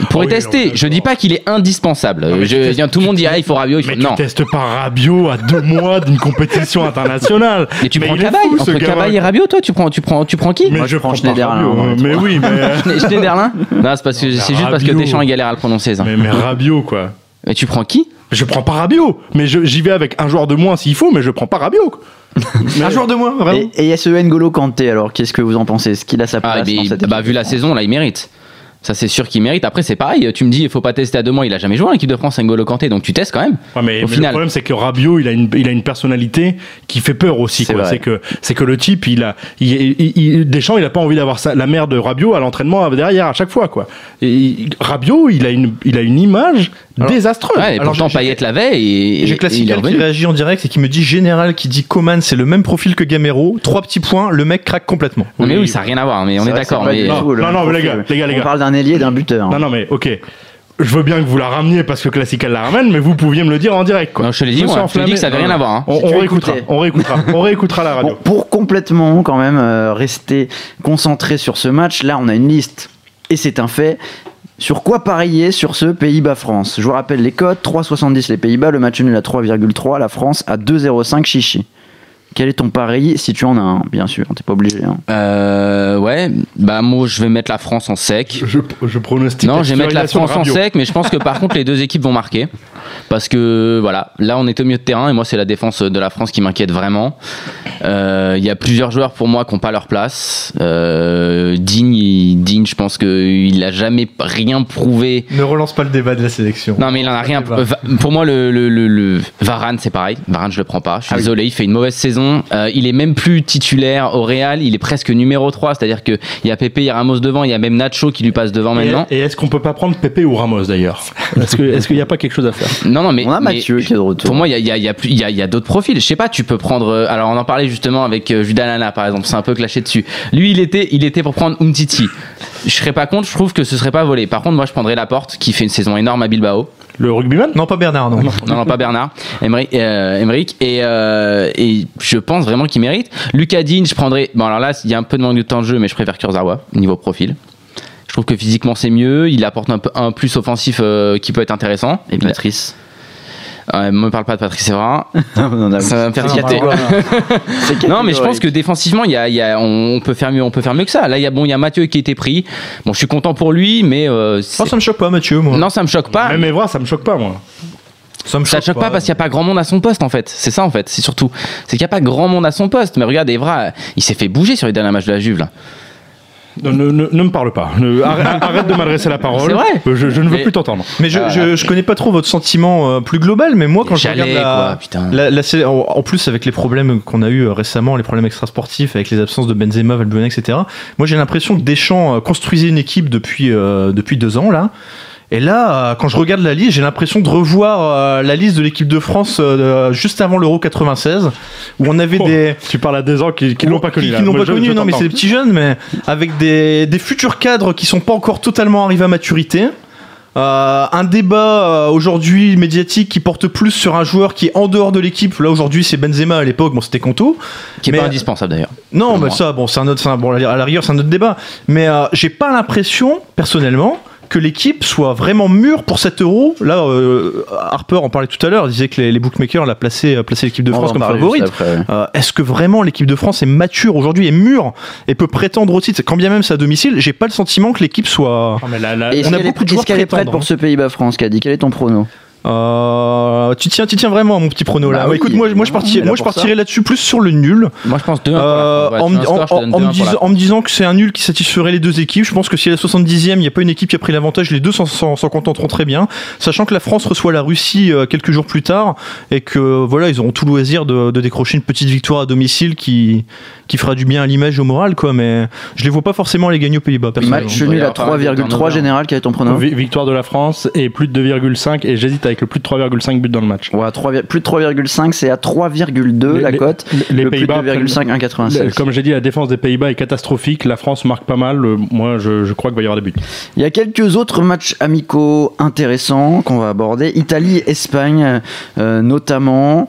Speaker 2: On pourrait
Speaker 3: Ah oui,
Speaker 2: tester. Je dis pas qu'il est indispensable.
Speaker 3: mais
Speaker 2: Je,
Speaker 3: testes-
Speaker 2: tout le monde dit ah, il faut Rabiot. Il faut...
Speaker 3: Mais
Speaker 2: Non.
Speaker 3: tu testes pas Rabiot à deux mois d'une compétition internationale.
Speaker 2: Mais tu prends
Speaker 3: il est
Speaker 2: Cabaye. Entre. Cabaye et Rabiot, toi, tu prends, tu prends, tu prends qui
Speaker 3: Mais
Speaker 1: Moi,
Speaker 3: je
Speaker 1: prends
Speaker 3: prends
Speaker 1: Schneiderlin, hein,
Speaker 3: hein. Mais oui, mais,
Speaker 2: Schneiderlin Non, c'est parce que c'est
Speaker 3: mais
Speaker 2: juste parce que. Deschamps il galère à le prononcer ça.
Speaker 3: mais, mais Rabiot, quoi.
Speaker 2: Mais tu prends qui?
Speaker 3: Je prends pas Rabiot, mais je- j'y vais avec un joueur de moins s'il faut, mais je prends pas Rabiot. quoi.
Speaker 5: Un joueur de moins, vraiment.
Speaker 1: Et, et il y a ce N'Golo Kanté, alors qu'est-ce que vous en pensez? Est-ce qu'il a sa
Speaker 2: Ah,
Speaker 1: place
Speaker 2: mais
Speaker 1: dans
Speaker 2: il-
Speaker 1: cette
Speaker 2: bah,
Speaker 1: équipe?
Speaker 2: vu la saison, là, il mérite. Ça, c'est sûr qu'il mérite. Après, c'est pareil. Tu me dis, il faut pas tester à deux mois. Il a jamais joué en équipe de France, N'Golo Kanté, donc tu testes quand même.
Speaker 3: Ouais, mais,
Speaker 2: Au
Speaker 3: mais
Speaker 2: final.
Speaker 3: le problème c'est que Rabiot il a une il a une personnalité qui fait peur aussi
Speaker 1: C'est
Speaker 3: quoi.
Speaker 1: vrai.
Speaker 3: C'est que c'est que le type il a il, il- il- Deschamps il a pas envie d'avoir la mère de Rabiot à l'entraînement derrière à chaque fois quoi. Et il- Rabiot il a une il a une image
Speaker 5: Alors-
Speaker 3: désastreuse.
Speaker 2: Ouais, et
Speaker 5: alors,
Speaker 2: pourtant,
Speaker 5: j'ai-
Speaker 2: Payet l'avait et,
Speaker 5: J'ai
Speaker 2: et il est
Speaker 5: Classical qui réagit en direct et qui me dit Général qui dit Coman c'est le même profil que Gamero. Trois petits points, le mec craque complètement.
Speaker 2: Non, mais
Speaker 3: Oui.
Speaker 2: oui, ça n'a rien à voir. Mais on est d'accord. Mais
Speaker 3: Non, non, non, mais les gars, les gars, les
Speaker 1: On parle d'un ailier et d'un buteur.
Speaker 3: Non non mais OK. Je veux bien que vous la rameniez parce que Classical la ramène, mais vous pouviez me le dire en direct. Quoi.
Speaker 2: Non, je te l'ai dit, moi. Je te dit que ça avait
Speaker 3: enflammé.
Speaker 2: rien à voir. hein.
Speaker 3: On,
Speaker 1: Si
Speaker 3: on
Speaker 1: tu
Speaker 3: réécoutera, on réécoutera, on réécoutera la radio.
Speaker 1: Bon, pour complètement quand même euh, rester concentré sur ce match, là on a une liste et c'est un fait. Sur quoi parier sur ce Pays-Bas-France Je vous rappelle les codes 3,70 les Pays-Bas, le match nul à 3,3, la France à 2,05 chichi. Quel est ton pari si tu en as un, bien sûr, t'es pas obligé. hein.
Speaker 2: Euh, ouais, bah moi je vais mettre la France en sec.
Speaker 3: Je, je pronostique
Speaker 2: Non, je vais mettre la France en sec, mais je pense que par contre les deux équipes vont marquer. Parce que voilà, là on est au milieu de terrain et moi c'est la défense de la France qui m'inquiète vraiment. Euh, Il y a plusieurs joueurs pour moi qui n'ont pas leur place. Euh, Digne, Digne, je pense qu'il n'a jamais rien prouvé.
Speaker 5: Ne relance pas le débat de la sélection.
Speaker 2: Non mais il en a rien. Pour moi le, le, le- le- Varane c'est pareil. Varane je le prends pas. Je suis
Speaker 1: Ah oui.
Speaker 2: désolé, il fait une mauvaise saison. Euh, il est même plus titulaire au Real. Il est presque numéro 3 C'est-à-dire que il y a Pepe, il y a Ramos devant, il y a même Nacho qui lui passe devant maintenant.
Speaker 3: Et, est-ce qu'on peut pas prendre Pépé ou Ramos d'ailleurs? Est-ce qu'il n'y a pas quelque chose à faire?
Speaker 2: Non non mais
Speaker 1: on a
Speaker 2: mais-
Speaker 1: Mathieu qui est de retour.
Speaker 2: Pour moi, il y a, il y a- il y a plus- il y a- il y a d'autres profils. Je sais pas, tu peux prendre. euh, Alors, on en parlait justement avec euh, Judas Lana, par exemple. C'est un peu clashé dessus. Lui, il était, il était pour prendre Umtiti. Je serais pas contre. Je trouve que ce serait pas volé. Par contre, moi, je prendrais Laporte, qui fait une saison énorme à Bilbao.
Speaker 3: Le rugbyman
Speaker 5: Non, pas Bernard, non.
Speaker 2: Non, non, pas Bernard. Emery- euh. Et, euh, et je pense vraiment qu'il mérite. Lucas Digne, je prendrais. Bon, alors là, il y a un peu de manque de temps de jeu, mais je préfère Kurzawa, niveau profil. Je trouve que physiquement, c'est mieux. Il apporte un, peu, un plus offensif euh, qui peut être intéressant.
Speaker 1: Et Patrice.
Speaker 2: Euh, me parle pas de Patrice Evra.
Speaker 1: On a-
Speaker 2: Ça va me faire
Speaker 1: c'est
Speaker 2: Non, mais je pense que défensivement, il y a, y a- on peut faire mieux, on peut faire mieux que ça. Là, il y a bon, il y a Mathieu qui a été pris. Bon, je suis content pour lui, mais euh,
Speaker 5: Oh, ça me choque pas, Mathieu, moi.
Speaker 2: non, ça me choque pas.
Speaker 3: Même Evra, ça me choque pas moi.
Speaker 5: ça me
Speaker 2: Ça te choque pas parce qu'il n'y a pas grand monde à son poste en fait. C'est ça en fait. C'est surtout, c'est qu'il n'y a pas grand monde à son poste. Mais regarde, Evra, il s'est fait bouger sur les derniers matchs de la Juve là.
Speaker 3: Ne, ne- ne- ne me parle pas. Ne- arrête, arrête de m'adresser la parole.
Speaker 2: C'est vrai.
Speaker 3: Je, je ne veux
Speaker 2: Mais-
Speaker 3: plus t'entendre.
Speaker 5: Mais je, je, je connais pas trop votre sentiment euh, plus global, mais moi, quand je regarde
Speaker 2: quoi,
Speaker 5: la,
Speaker 2: putain.
Speaker 5: la, la en plus avec les problèmes qu'on a eu euh, récemment, les problèmes extrasportifs, avec les absences de Benzema, Valbuena, etc. Moi, j'ai l'impression que Deschamps euh, construisait une équipe depuis euh, depuis deux ans là. Et là, euh, quand je regarde la liste, j'ai l'impression de revoir euh, la liste de l'équipe de France euh, juste avant l'Euro 96, où on avait
Speaker 3: Oh,
Speaker 5: des
Speaker 3: Tu parles à des gens qui, qui l'ont pas connu.
Speaker 5: qui, qui n'ont pas
Speaker 3: je-
Speaker 5: connu,
Speaker 3: je
Speaker 5: non, mais c'est des petits jeunes, mais avec des, des futurs cadres qui sont pas encore totalement arrivés à maturité. Euh, un débat euh, aujourd'hui médiatique qui porte plus sur un joueur qui est en dehors de l'équipe. Là aujourd'hui c'est Benzema à l'époque, bon c'était Conto.
Speaker 2: Qui est
Speaker 5: Mais-
Speaker 2: pas indispensable d'ailleurs.
Speaker 5: Non, mais
Speaker 2: moi.
Speaker 5: ça, bon, c'est un autre, un- bon, à la rigueur, c'est un autre débat. Mais euh, j'ai pas l'impression, personnellement, que l'équipe soit vraiment mûre pour cet euro. Là, euh, Harper en parlait tout à l'heure, il disait que les, les bookmakers la plaçaient, plaçaient l'équipe de France comme favorite. Euh, Est-ce que vraiment l'équipe de France est mature aujourd'hui, est mûre et peut prétendre au titre? Quand bien même c'est à domicile, j'ai pas le sentiment que l'équipe soit.
Speaker 3: Non, mais
Speaker 1: Est-ce
Speaker 5: on a beaucoup de
Speaker 1: est-ce
Speaker 5: joueurs
Speaker 1: qu'elle est prête
Speaker 5: prétendants,
Speaker 1: pour ce Pays-Bas-France, Caddy Quel est ton prono?
Speaker 5: Euh, tu tiens, tu tiens vraiment à mon petit prono là.
Speaker 1: Bah oui.
Speaker 5: écoute, moi, moi je partirais,
Speaker 1: là
Speaker 5: moi je partirais là-dessus plus sur le nul.
Speaker 2: Moi, je pense 2-1
Speaker 5: Euh, en, me-
Speaker 2: tu vois un
Speaker 5: en-
Speaker 2: score, je te donne
Speaker 5: en me
Speaker 2: 2-1 pour la
Speaker 5: disant, que c'est un nul qui satisferait les deux équipes, je pense que si à la 70e, il n'y a pas une équipe qui a pris l'avantage, les deux s'en, contenteront très bien. Sachant que la France reçoit la Russie euh, quelques jours plus tard et que voilà, ils auront tout loisir de, de décrocher une petite victoire à domicile qui, qui fera du bien à l'image et au moral, quoi. Mais je les vois pas forcément les gagner aux Pays-Bas.
Speaker 1: Match nul à
Speaker 2: y avoir un
Speaker 1: 3,3
Speaker 2: turnover.
Speaker 1: général, quel est ton prono?
Speaker 3: Vi- Victoire de la France et plus de 2,5 et j'hésite avec le plus de 3,5 buts dans le match.
Speaker 1: Ouais, 3, plus de 3,5, c'est à 3,2 la cote.
Speaker 3: les
Speaker 1: le
Speaker 3: Pays-Bas
Speaker 1: 2,5, 1,96.
Speaker 3: Comme j'ai dit, la défense des Pays-Bas est catastrophique. La France marque pas mal. Euh, Moi, je, je crois qu'il va y avoir des buts.
Speaker 1: Il y a quelques autres matchs amicaux intéressants qu'on va aborder. Italie, Espagne, euh, notamment.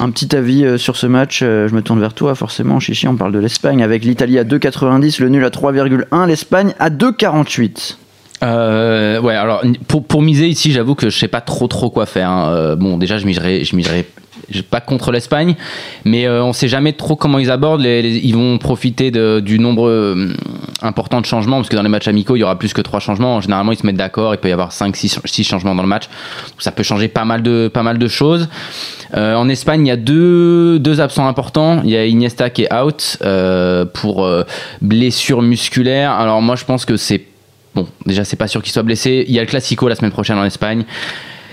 Speaker 1: Un petit avis euh, sur ce match, euh, je me tourne vers toi forcément, Chichi, on parle de l'Espagne avec l'Italie à 2,90, le nul à 3,1, l'Espagne à 2,48.
Speaker 2: Euh, ouais, alors pour, pour miser ici, j'avoue que je sais pas trop trop quoi faire. hein. Euh, bon, déjà, je miserai, je miserai pas contre l'Espagne, mais euh, on sait jamais trop comment ils abordent. Les- ils vont profiter du nombre euh, important de changements, parce que dans les matchs amicaux, il y aura plus que trois changements. Généralement, ils se mettent d'accord, il peut y avoir 5 6 six changements dans le match. Ça peut changer pas mal de, pas mal de choses. Euh, en Espagne, il y a deux, deux absents importants. Il y a Iniesta qui est out euh, pour blessure musculaire. Alors moi, je pense que c'est Bon, déjà, c'est pas sûr qu'il soit blessé. Il y a le Classico la semaine prochaine en Espagne.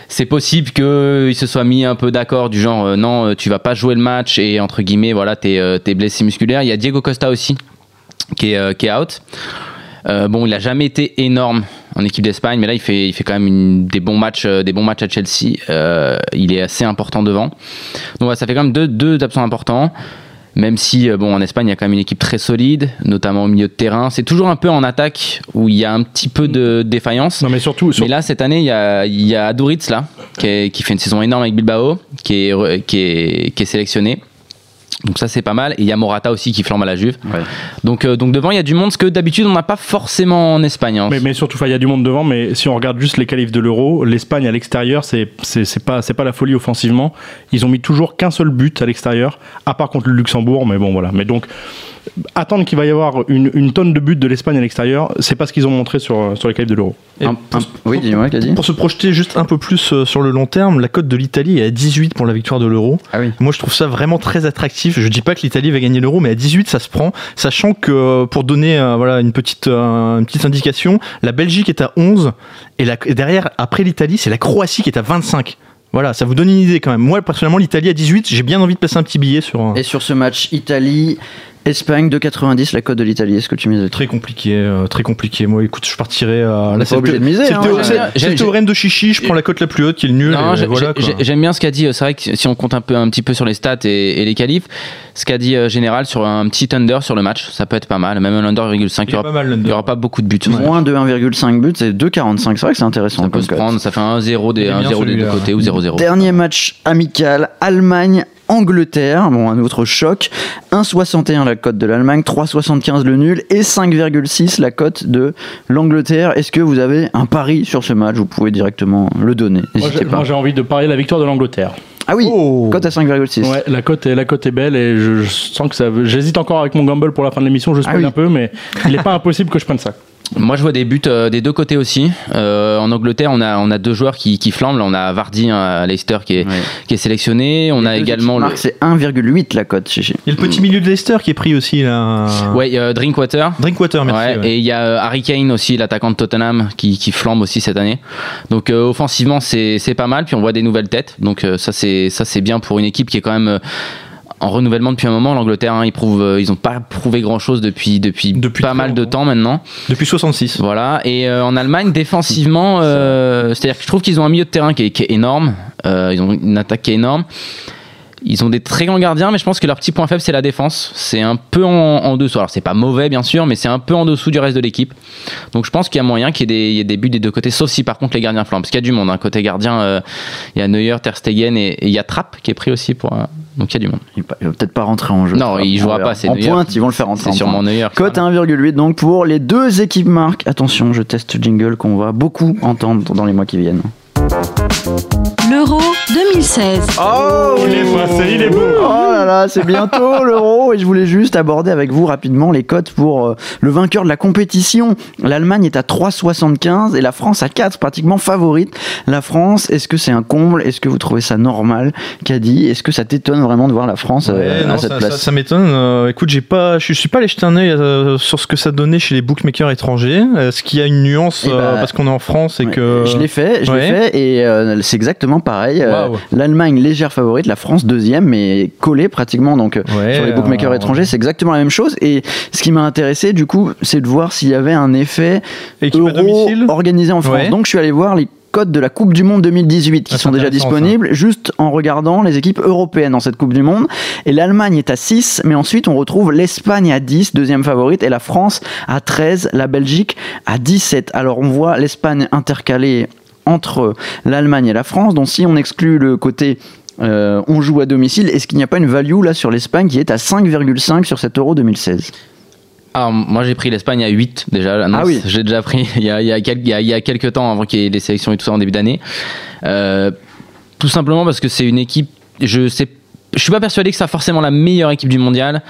Speaker 2: C'est possible qu'il se soit mis un peu d'accord du genre euh, non, euh, tu vas pas jouer le match et entre guillemets, voilà, t'es euh, blessé musculaire. Il y a Diego Costa aussi qui est, qui out. Bon, il a jamais été énorme en équipe d'Espagne, mais là, il fait, il fait quand même des, bons matchs, des bons matchs à Chelsea. Il est assez important devant. Donc, ça fait quand même deux absents importants. Même si, euh, bon, en Espagne, il y a quand même une équipe très solide, notamment au milieu de terrain. C'est toujours un peu en attaque où il y a un petit peu de défaillance.
Speaker 3: Non, mais surtout, sur-
Speaker 2: Mais là, cette année, il y a, il y a Aduritz, là, qui, est- qui fait une saison énorme avec Bilbao, qui est, re- qui est, qui est sélectionné. Donc ça, c'est pas mal. Et il y a Morata aussi qui flambe à la Juve. Donc, euh, donc devant, il y a du monde, ce que d'habitude, on n'a pas forcément en Espagne. hein.
Speaker 3: Mais, mais surtout, il y a du monde devant, mais si on regarde juste les qualifs de l'Euro, l'Espagne à l'extérieur, c'est c'est c'est pas c'est pas la folie offensivement. Ils ont mis toujours qu'un seul but à l'extérieur, à part contre le Luxembourg, mais bon voilà. Mais donc attendre qu'il va y avoir une, une tonne de buts de l'Espagne à l'extérieur, c'est pas ce qu'ils ont montré sur sur les qualifs de l'Euro.
Speaker 5: Pour,
Speaker 1: oui,
Speaker 5: pour se projeter juste un peu plus euh, sur le long terme, la cote de l'Italie est à 18 pour la victoire de l'Euro.
Speaker 1: Ah oui.
Speaker 5: Moi, je trouve ça vraiment très attractif. Je dis pas que l'Italie va gagner l'Euro, mais à 18, ça se prend. Sachant que, euh, pour donner euh, voilà, une, petite, euh, une petite indication, la Belgique est à 11, et, la- et derrière, après l'Italie, c'est la Croatie qui est à 25. Voilà, ça vous donne une idée quand même. Moi, personnellement, l'Italie à 18, j'ai bien envie de passer un petit billet sur. un-
Speaker 1: Et sur ce match, Italie, Espagne 2,90, la cote de l'Italie, est-ce que tu mises
Speaker 5: Très compliqué, euh, très compliqué. Moi, écoute, je partirais. euh, là,
Speaker 1: pas
Speaker 5: c'est le
Speaker 1: hein,
Speaker 5: théorème de Chichi. Je prends la cote la plus haute qui est le nul.
Speaker 2: Non,
Speaker 5: voilà,
Speaker 2: j'aime bien ce qu'a dit. C'est vrai que si on compte un peu, un petit peu sur les stats et, et les qualifs, ce qu'a dit euh, Général sur un petit under sur le match, ça peut être pas mal. Même un under 1,5, il
Speaker 5: Il
Speaker 2: n'y aura, aura pas beaucoup de buts.
Speaker 1: Moins de 1,5 but, c'est 2,45. C'est vrai que c'est intéressant.
Speaker 2: Ça peut se prendre, ça fait un 0 des,
Speaker 5: Il est
Speaker 2: un
Speaker 5: bien
Speaker 2: 0 des deux côtés ou 0-0.
Speaker 1: Dernier match amical, Allemagne. Angleterre, bon un autre choc, 1,61 la cote de l'Allemagne, 3,75 le nul et 5,6 la cote de l'Angleterre. Est-ce que vous avez un pari sur ce match? Vous pouvez directement le donner,
Speaker 3: Moi, j'ai- envie de parier la victoire de l'Angleterre.
Speaker 1: Ah oui,
Speaker 5: Oh.
Speaker 1: cote à 5,6.
Speaker 3: Ouais, la cote est la cote est belle et je, je sens que ça. veut- J'hésite encore avec mon gamble pour la fin de l'émission. Je spoil
Speaker 1: Ah oui.
Speaker 3: un peu, mais il n'est pas impossible que je prenne ça.
Speaker 2: Moi, je vois des buts euh, des deux côtés aussi. Euh, en Angleterre, on a, on a deux joueurs qui, qui flambent. Là, on a Vardy hein, à Leicester qui est,
Speaker 1: Ouais.
Speaker 2: qui est sélectionné. On
Speaker 1: Les
Speaker 2: a également le.
Speaker 1: c'est 1,8 la cote.
Speaker 5: Il y a le petit milieu de Leicester qui est pris aussi là.
Speaker 2: Ouais, euh, Drinkwater.
Speaker 5: Drinkwater, merci.
Speaker 2: Ouais,
Speaker 5: ouais.
Speaker 2: Et il y a euh, Harry Kane aussi, l'attaquant de Tottenham, qui, qui flambe aussi cette année. Donc euh, offensivement, c'est c'est pas mal. Puis on voit des nouvelles têtes. Donc euh, ça, c'est ça c'est bien pour une équipe qui est quand même euh, en renouvellement depuis un moment. L'Angleterre, hein, ils prouvent, euh, ils ont pas prouvé grand chose depuis depuis,
Speaker 5: Depuis
Speaker 2: pas mal de temps maintenant.
Speaker 5: Depuis 66.
Speaker 2: Voilà. Et euh, en Allemagne, défensivement, euh, c'est-à-dire que je trouve qu'ils ont un milieu de terrain qui est, qui est énorme. Ils ont une attaque qui est énorme. Ils ont des très grands gardiens, mais je pense que leur petit point faible, c'est la défense. C'est un peu en, en dessous. Alors, c'est pas mauvais, bien sûr, mais c'est un peu en dessous du reste de l'équipe. Donc, je pense qu'il y a moyen qu'il y, ait des- il y ait des buts des deux côtés, sauf si par contre les gardiens flambent. Parce qu'il y a du monde. Un côté gardien, euh, il y a Neuer, Ter Stegen et, et il y a Trapp qui est pris aussi pour. un- Donc, il y a du monde.
Speaker 1: Il va peut-être pas rentrer en jeu.
Speaker 2: Non, il
Speaker 1: On
Speaker 2: jouera pas, c'est
Speaker 1: En
Speaker 2: Neuer.
Speaker 1: pointe, ils vont le faire rentrer
Speaker 2: C'est
Speaker 1: en
Speaker 2: sûrement. Neuer.
Speaker 1: Cote à 1,8 donc pour les deux équipes marques. Attention, je teste jingle qu'on va beaucoup entendre dans les mois qui viennent.
Speaker 4: L'Euro 2016.
Speaker 1: Oh
Speaker 3: Il est passé, il est beau.
Speaker 1: Oh là là, c'est bientôt l'euro et je voulais juste aborder avec vous rapidement les cotes pour euh, le vainqueur de la compétition. L'Allemagne est à 3,75 et la France à 4, pratiquement favorite. La France, est-ce que c'est un comble? Est-ce que vous trouvez ça normal? Caddy Est-ce que ça t'étonne vraiment de voir la France euh,
Speaker 5: Ouais,
Speaker 1: à
Speaker 5: non,
Speaker 1: cette
Speaker 5: ça,
Speaker 1: place?
Speaker 5: ça- ça m'étonne. Euh, écoute, j'ai pas, je suis pas allé jeter un œil euh, sur ce que ça donnait chez les bookmakers étrangers. Est-ce qu'il y a une nuance
Speaker 1: Eh bah,
Speaker 5: euh, parce qu'on est en France et
Speaker 1: Ouais,
Speaker 5: que
Speaker 1: Je l'ai fait, je l'ai fait et euh, c'est exactement pareil. Euh. L'Allemagne légère favorite, la France deuxième, mais collée pratiquement. Donc euh,
Speaker 5: Ouais,
Speaker 1: sur les bookmakers
Speaker 5: euh,
Speaker 1: étrangers, c'est exactement la même chose. Et ce qui m'a intéressé, du coup, c'est de voir s'il y avait un effet
Speaker 5: Équipe
Speaker 1: euro organisé en France.
Speaker 5: Ouais.
Speaker 1: Donc je suis allé voir les cotes de la Coupe du Monde 2018 qui
Speaker 5: Ah,
Speaker 1: sont déjà disponibles juste en regardant les équipes européennes dans cette Coupe du Monde. Et l'Allemagne est à 6, mais ensuite on retrouve l'Espagne à 10, deuxième favorite, et la France à 13, la Belgique à 17. Alors on voit l'Espagne intercalée entre l'Allemagne et la France, donc si on exclut le côté euh, on joue à domicile, est-ce qu'il n'y a pas une value là sur l'Espagne qui est à 5,5 sur cet Euro 2016
Speaker 2: Alors, moi j'ai pris l'Espagne à 8 déjà.
Speaker 1: Ah oui.
Speaker 2: J'ai déjà pris il y, a, il, y a quel- il y a- il y a quelques temps avant qu'il y ait les sélections et tout ça en début d'année. Euh, tout simplement parce que c'est une équipe. Je sais. Je suis pas persuadé que ça forcément la meilleure équipe du mondial,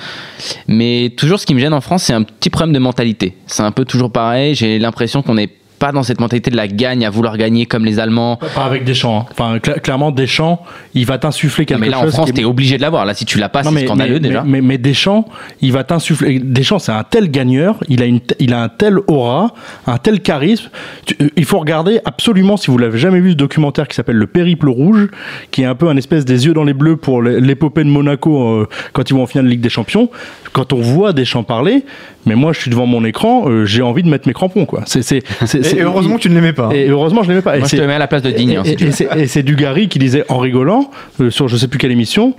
Speaker 2: mais toujours ce qui me gêne en France, c'est un petit problème de mentalité. C'est un peu toujours pareil. J'ai l'impression qu'on n'est pas dans cette mentalité de la gagne, à vouloir gagner comme les Allemands.
Speaker 3: Pas avec Deschamps. hein. Enfin, cla- clairement, Deschamps, il va t'insuffler quelque
Speaker 2: mais là en
Speaker 3: chose.
Speaker 2: France,
Speaker 3: qui est-
Speaker 2: t'es obligé de l'avoir. Là, si tu l'as pas, c'est scandaleux
Speaker 3: mais-
Speaker 2: déjà.
Speaker 3: Mais, mais, mais Deschamps, il va t'insuffler. Deschamps, c'est un tel gagneur, il a, une, il a un tel aura, un tel charisme. Tu- il faut regarder absolument, si vous l'avez jamais vu, ce documentaire qui s'appelle Le Périple Rouge, qui est un peu un espèce des yeux dans les bleus pour l'é- l'épopée de Monaco euh, quand ils vont en finale de Ligue des Champions. Quand on voit Deschamps parler, mais moi je suis devant mon écran, euh, j'ai envie de mettre mes crampons. Quoi. C'est-
Speaker 5: Et,
Speaker 3: c'est-
Speaker 5: et heureusement que tu ne l'aimais pas.
Speaker 3: et heureusement, je l'aimais pas. Et
Speaker 2: Moi, je
Speaker 3: c'est-
Speaker 2: te mets à la place de Digne. hein,
Speaker 3: et,
Speaker 2: si
Speaker 3: et
Speaker 2: veux.
Speaker 3: c'est- et c'est Dugarry qui disait en rigolant euh, sur je sais plus quelle émission.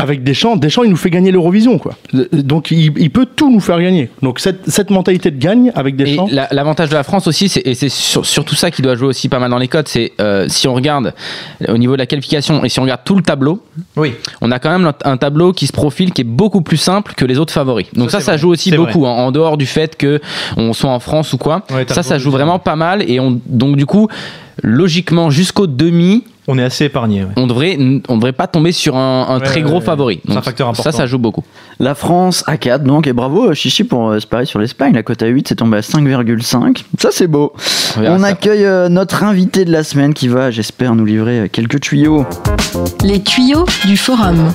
Speaker 3: Avec Deschamps, Deschamps, il nous fait gagner l'Eurovision, quoi. Euh, Donc, il, il peut tout nous faire gagner. Donc, cette, cette mentalité de gagne avec
Speaker 2: Et
Speaker 3: Deschamps.
Speaker 2: la- l'avantage de la France aussi, c'est- et c'est sur- surtout ça qui doit jouer aussi pas mal dans les codes, c'est euh, si on regarde au niveau de la qualification et si on regarde tout le tableau,
Speaker 5: Oui.
Speaker 2: on a quand même un tableau qui se profile qui est beaucoup plus simple que les autres favoris. Donc ça,
Speaker 5: Ça,
Speaker 2: joue aussi beaucoup, hein, en dehors du fait que on soit en France ou quoi.
Speaker 5: Ouais,
Speaker 2: ça, ça joue vraiment pas mal et on, donc du coup, logiquement jusqu'au demi,
Speaker 5: On est assez épargné. ouais.
Speaker 2: on devrait, on devrait pas tomber sur un, un
Speaker 5: Ouais,
Speaker 2: très gros
Speaker 5: ouais.
Speaker 2: favori.
Speaker 5: C'est un facteur
Speaker 2: ça,
Speaker 5: important.
Speaker 2: ça joue beaucoup.
Speaker 1: La France à 4, donc, et bravo euh, Chichi pour euh, se parier sur l'Espagne. La cote à 8, c'est tombé à 5,5. Ça, c'est beau.
Speaker 2: On ça.
Speaker 1: accueille euh, notre invité de la semaine qui va, j'espère, nous livrer euh, quelques tuyaux.
Speaker 4: Les tuyaux du forum.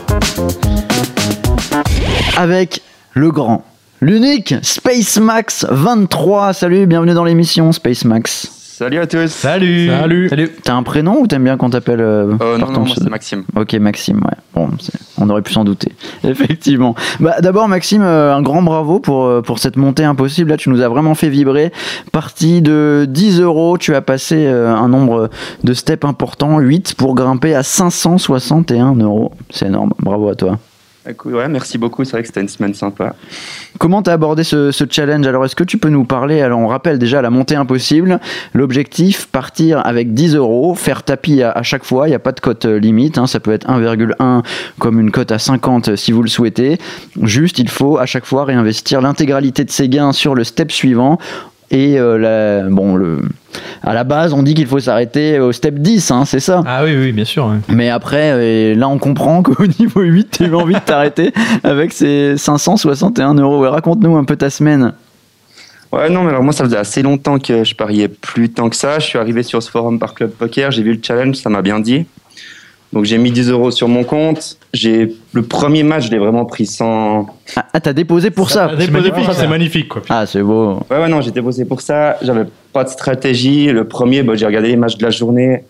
Speaker 1: Avec le grand, l'unique Space Max 23. Salut, bienvenue dans l'émission Space Max.
Speaker 6: Salut à tous.
Speaker 5: Salut.
Speaker 3: Salut.
Speaker 5: Salut.
Speaker 1: T'as un prénom ou t'aimes bien qu'on t'appelle euh,
Speaker 6: Euh, non, non, moi, c'est Maxime.
Speaker 1: Ok, Maxime, ouais. Bon, on aurait pu s'en douter. Effectivement. Bah, D'abord, Maxime, euh, un grand bravo pour, euh, pour cette montée impossible. Là, tu nous as vraiment fait vibrer. Parti de 10 euros, tu as passé euh, un nombre de steps important, 8, pour grimper à 561 euros. C'est énorme. Bravo à toi.
Speaker 6: Ouais, merci beaucoup. C'est vrai que c'était une semaine sympa.
Speaker 1: Comment t'as abordé ce, challenge? Alors, est-ce que tu peux nous parler? Alors, on rappelle déjà la montée impossible. L'objectif, partir avec 10 euros, faire tapis à, à chaque fois. Il n'y a pas de cote euh, limite. hein. Ça peut être 1,1 comme une cote à 50 euh, si vous le souhaitez. Juste, il faut à chaque fois réinvestir l'intégralité de ses gains sur le step suivant. Et euh, la- bon, le, à la base, on dit qu'il faut s'arrêter au step 10, hein, c'est ça?
Speaker 5: Ah oui, oui, bien sûr.
Speaker 1: mais après, euh, là, on comprend qu'au niveau 8, tu as envie de t'arrêter avec ces 561 euros. Ouais, Raconte-nous un peu ta semaine.
Speaker 6: Ouais, non, mais alors moi, ça faisait assez longtemps que je pariais plus tant que ça. Je suis arrivé sur ce forum par Club Poker, j'ai vu le challenge, ça m'a bien dit. Donc j'ai mis 10 euros sur mon compte. J'ai le premier match, je l'ai vraiment pris sans.
Speaker 1: Ah, ah, t'as déposé pour ça
Speaker 3: Déposé pour ça. c'est magnifique, quoi.
Speaker 1: Ah, c'est beau.
Speaker 6: Ouais, ouais, non, j'ai déposé pour ça. J'avais pas de stratégie. Le premier, bah, j'ai regardé les matchs de la journée.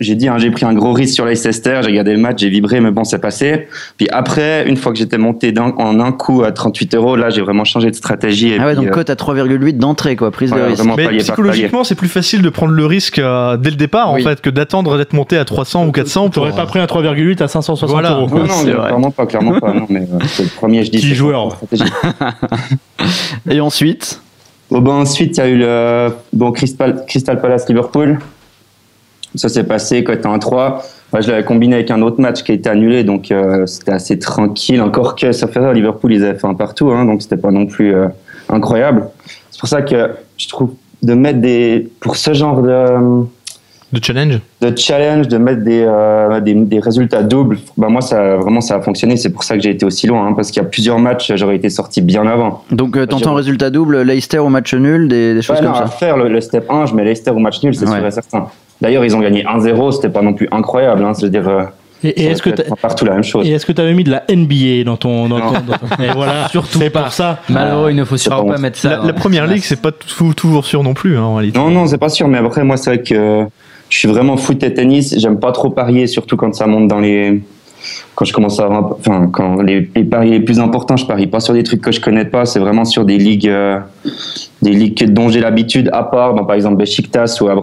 Speaker 6: J'ai dit, hein, j'ai pris un gros risque sur Leicester. J'ai regardé le match, j'ai vibré, mais bon, c'est passé. Puis après, une fois que j'étais monté en un coup à 38 euros, là, j'ai vraiment changé de stratégie. Et
Speaker 1: Ah ouais,
Speaker 6: puis,
Speaker 1: donc
Speaker 6: euh,
Speaker 1: cote à 3,8 d'entrée, quoi, prise de risque.
Speaker 5: Mais psychologiquement, c'est plus facile de prendre le risque euh, dès le départ,
Speaker 1: Oui.
Speaker 5: en fait, que d'attendre d'être monté à 300 ou 400.
Speaker 3: T'aurais
Speaker 5: pour-
Speaker 3: pas pris un 3,8 à 560
Speaker 5: Voilà.
Speaker 3: euros.
Speaker 6: Non,
Speaker 3: quoi.
Speaker 6: non,
Speaker 1: vrai.
Speaker 6: clairement pas, clairement pas. Non, mais euh, c'est le premier, je dis.
Speaker 3: Petit joueur.
Speaker 1: Et ensuite?
Speaker 6: Bon, ben, ensuite, il y a eu le bon, Crystal, Crystal Palace Liverpool. Ça s'est passé quand à 1-3. Moi, je l'avais combiné avec un autre match qui a été annulé, donc euh, c'était assez tranquille. Encore que ça fait ça, Liverpool, ils avaient fait un partout, hein, donc c'était pas non plus euh, incroyable. C'est pour ça que je trouve de mettre des. Pour ce genre de,
Speaker 5: De challenge?
Speaker 6: de challenge, de mettre des, euh, des, des résultats doubles, bah moi, ça, vraiment, ça a fonctionné. C'est pour ça que j'ai été aussi loin, hein, parce qu'il y a plusieurs matchs, j'aurais été sorti bien avant.
Speaker 1: Donc, euh, t'entends résultat double, Leicester au match nul, des, des choses
Speaker 6: Ouais,
Speaker 1: comme
Speaker 6: non, à
Speaker 1: ça.
Speaker 6: faire le, le step 1, je mets Leicester au match nul, c'est
Speaker 1: Ouais.
Speaker 6: sûr et certain. D'ailleurs, ils ont gagné 1-0, c'était pas non plus incroyable. Hein, c'est-à-dire, euh,
Speaker 3: Et, et est-ce que
Speaker 6: partout la même chose
Speaker 3: et est-ce que tu avais mis de la NBA dans ton. Dans ton-
Speaker 6: Non.
Speaker 3: dans ton- Et voilà, surtout c'est pour ça.
Speaker 2: Malheureux, il ne faut surtout pas mettre ça.
Speaker 5: La, première ligue, c'est pas tout- toujours sûr non plus, hein, en réalité.
Speaker 6: Non, non, c'est pas sûr, mais après, moi, c'est vrai que je suis vraiment foot et tennis. J'aime pas trop parier, surtout quand ça monte dans les. quand je commence à avoir, enfin, quand les, les paris les plus importants, je parie pas sur des trucs que je connais pas, c'est vraiment sur des ligues, euh, des ligues dont j'ai l'habitude, à part, dans, par exemple, Besiktas ou avait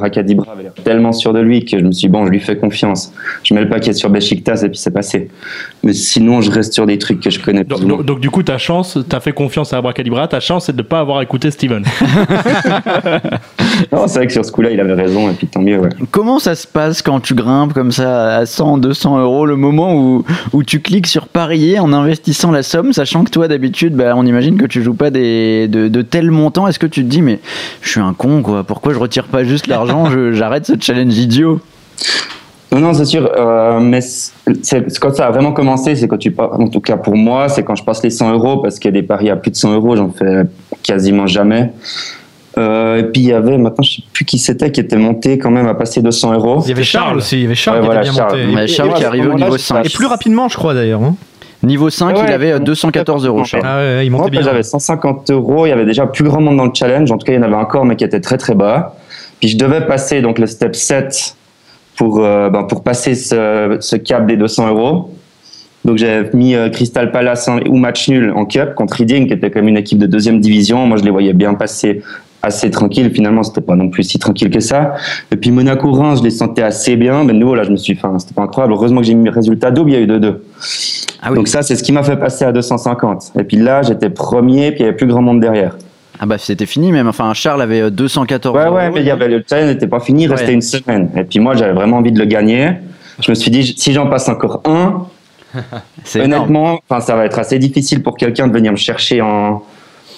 Speaker 6: l'air tellement sûr de lui que je me suis dit, bon, je lui fais confiance. Je mets le paquet sur Besiktas et puis c'est passé. Mais sinon, je reste sur des trucs que je connais.
Speaker 3: Donc, donc- donc, du coup, ta chance, t'as fait confiance à Abracadabra, ta chance c'est de ne pas avoir écouté Steven.
Speaker 6: Non, c'est vrai que sur ce coup-là, il avait raison et puis tant mieux, ouais.
Speaker 1: Comment ça se passe quand tu grimpes comme ça à 100, 200 euros, le moment où, où tu cliques sur parier en investissant la somme, sachant que toi d'habitude, bah, on imagine que tu joues pas des, de, de tels montants. Est-ce que tu te dis, mais je suis un con, quoi, pourquoi je retire pas juste l'argent, je- j'arrête ce challenge idiot?
Speaker 6: Non, non, c'est sûr. euh, mais c'est quand ça a vraiment commencé, c'est quand tu pars. En tout cas pour moi, c'est quand je passe les 100 euros parce qu'il y a des paris à plus de 100 euros, j'en fais quasiment jamais. Euh, et puis il y avait, maintenant je sais plus qui c'était, qui était monté quand même à passer de 100 euros.
Speaker 5: Il y avait Charles, aussi, il y avait Charles
Speaker 6: Ouais,
Speaker 5: qui
Speaker 6: voilà,
Speaker 5: était bien
Speaker 6: Charles.
Speaker 5: monté.
Speaker 1: Ouais,
Speaker 6: Et-
Speaker 1: Charles
Speaker 6: et
Speaker 1: qui
Speaker 6: ce
Speaker 1: au niveau
Speaker 6: moment-là,
Speaker 1: 5.
Speaker 5: Et plus rapidement, je crois d'ailleurs. hein.
Speaker 1: Niveau 5,
Speaker 6: Ouais,
Speaker 1: il avait euh,
Speaker 6: ouais.
Speaker 1: 214 euros.
Speaker 6: Ouais.
Speaker 1: Charles.
Speaker 5: Ah ouais, il
Speaker 6: Moi,
Speaker 5: montait bien.
Speaker 6: j'avais 150 euros. Il y avait déjà plus grand monde dans le challenge. En tout cas, il y en avait encore, mais qui était très très bas. Puis je devais passer donc le step 7 pour, euh, ben, pour passer ce, ce cap des 200 euros. Donc j'avais mis euh, Crystal Palace en- ou match nul en cup contre Reading, qui était comme une équipe de deuxième division. Moi, je les voyais bien passer assez tranquille. Finalement, c'était pas non plus si tranquille que ça. Et puis Monaco-Reims, je les sentais assez bien. Mais de nouveau, là, je me suis, enfin, c'était pas incroyable. Heureusement que j'ai mis résultat double. Il y a eu 2-2.
Speaker 1: Ah oui.
Speaker 6: Donc ça, c'est ce qui m'a fait passer à 250. Et puis là, j'étais premier, puis il y avait plus grand monde derrière.
Speaker 1: Ah bah c'était fini même. Enfin, Charles avait euh, 214
Speaker 6: Ouais,
Speaker 1: euros.
Speaker 6: ouais, mais il y avait le challenge n'était pas fini, il restait
Speaker 1: Ouais.
Speaker 6: une semaine. Et puis moi, j'avais vraiment envie de le gagner. Je me suis dit, si j'en passe encore un, honnêtement, enfin, ça va être assez difficile pour quelqu'un de venir me chercher en,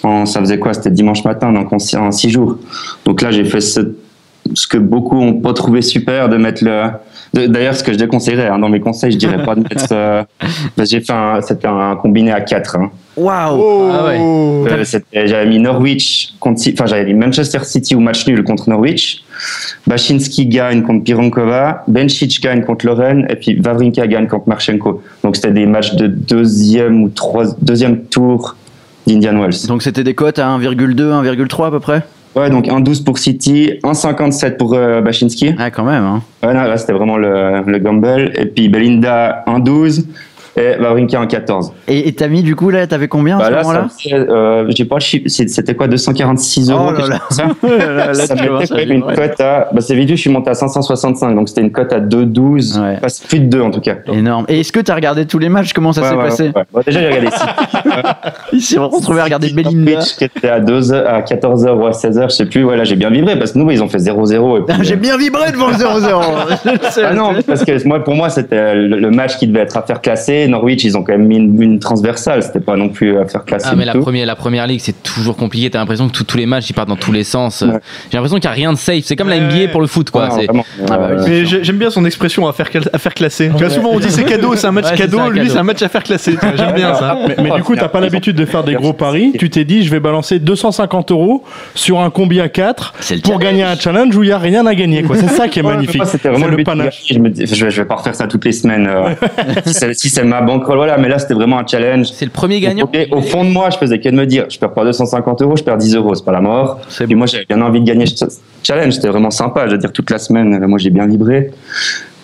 Speaker 6: en ça faisait quoi? C'était dimanche matin, donc en six, en six jours. Donc là, j'ai fait ce, ce que beaucoup ont pas trouvé super de mettre le. D'ailleurs, ce que je déconseillerais hein, dans mes conseils, je dirais pas de mettre. euh, j'ai fait un, c'était un combiné à 4 hein.
Speaker 1: Waouh
Speaker 2: Ah ouais.
Speaker 6: Euh, j'avais mis Norwich contre, enfin j'avais mis Manchester City ou match nul contre Norwich. Bachinski gagne contre Pironkova, Benčić gagne contre Loren et puis Wawrinka gagne contre Marchenko. Donc c'était des matchs de deuxième ou trois, deuxième tour d'Indian Wells.
Speaker 1: Donc c'était des cotes à 1,2, 1,3 à peu près?
Speaker 6: Ouais, donc 1,12 pour City, 1,57 pour euh, Bachinski.
Speaker 1: Ah quand même. Hein.
Speaker 6: Ouais, non, là c'était vraiment le, le gamble. Et puis Belinda 1,12 et Wawrinka 1,14.
Speaker 1: Et et t'as mis du coup là, t'avais combien à
Speaker 6: Bah
Speaker 1: ce
Speaker 6: là,
Speaker 1: moment-là
Speaker 6: euh, j'ai pas le chiffre, c'était quoi, 246 euros
Speaker 1: Oh là là.
Speaker 6: ça
Speaker 1: Là,
Speaker 6: mettait une cote à. Bah, c'est vite, je suis monté à 565, donc c'était une cote à 2,12.
Speaker 1: Ouais.
Speaker 6: Plus de 2 en tout cas.
Speaker 1: Énorme. Et est-ce que t'as regardé tous les matchs? Comment ça s'est
Speaker 6: ouais,
Speaker 1: passé?
Speaker 6: Bon, déjà, j'ai regardé
Speaker 1: Il s'est retrouvé à regarder Belinda.
Speaker 6: Qui était à, 2 heures- à 14h ou à 16h, je sais plus. Ouais, là, j'ai bien vibré parce que nous, ils ont fait 0-0. et puis,
Speaker 1: Ah, J'ai
Speaker 6: euh,
Speaker 1: bien vibré devant le 0-0. Je le sais,
Speaker 6: Ah non, parce que moi, pour moi, c'était le match qui devait être à faire classer. Norwich, ils ont quand même mis une, une transversale. C'était pas non plus à faire classer.
Speaker 2: Ah mais la
Speaker 6: tout.
Speaker 2: première, la première ligue c'est toujours compliqué. T'as l'impression que tous- tous les matchs ils partent dans tous les sens.
Speaker 6: Ouais.
Speaker 2: J'ai l'impression qu'il n'y a rien de safe. C'est comme la NBA pour le foot quoi.
Speaker 6: Ouais.
Speaker 1: Ah bah oui.
Speaker 5: J'aime bien son expression à faire, à faire classer. Tu vois, souvent on dit c'est cadeau, c'est un match
Speaker 2: Ouais,
Speaker 5: cadeau,
Speaker 2: ça,
Speaker 5: lui c'est un match à faire classer. J'aime bien ça.
Speaker 3: Mais, mais du coup, t'as pas l'habitude de faire des gros paris. Tu t'es dit, je vais balancer 250 euros sur un combi à 4
Speaker 1: C'est le
Speaker 3: pour
Speaker 1: challenge.
Speaker 3: gagner un challenge où il y a rien à gagner. quoi. C'est ça qui est
Speaker 6: Ouais,
Speaker 3: magnifique.
Speaker 6: moi, C'était vraiment
Speaker 3: C'est
Speaker 6: le,
Speaker 3: panache.
Speaker 6: Je me vais, pas refaire ça toutes les semaines. euh, si si c'est ma bankroll, voilà. Mais là, c'était vraiment un challenge.
Speaker 2: C'est le premier gagnant.
Speaker 6: Au fond de moi, je faisais que de me dire, je perds pas 250 euros, je perds 10 euros, c'est pas la mort. Puis moi, j'avais bien envie de gagner ce challenge, c'était vraiment sympa. Je veux dire, toute la semaine, moi, j'ai bien vibré.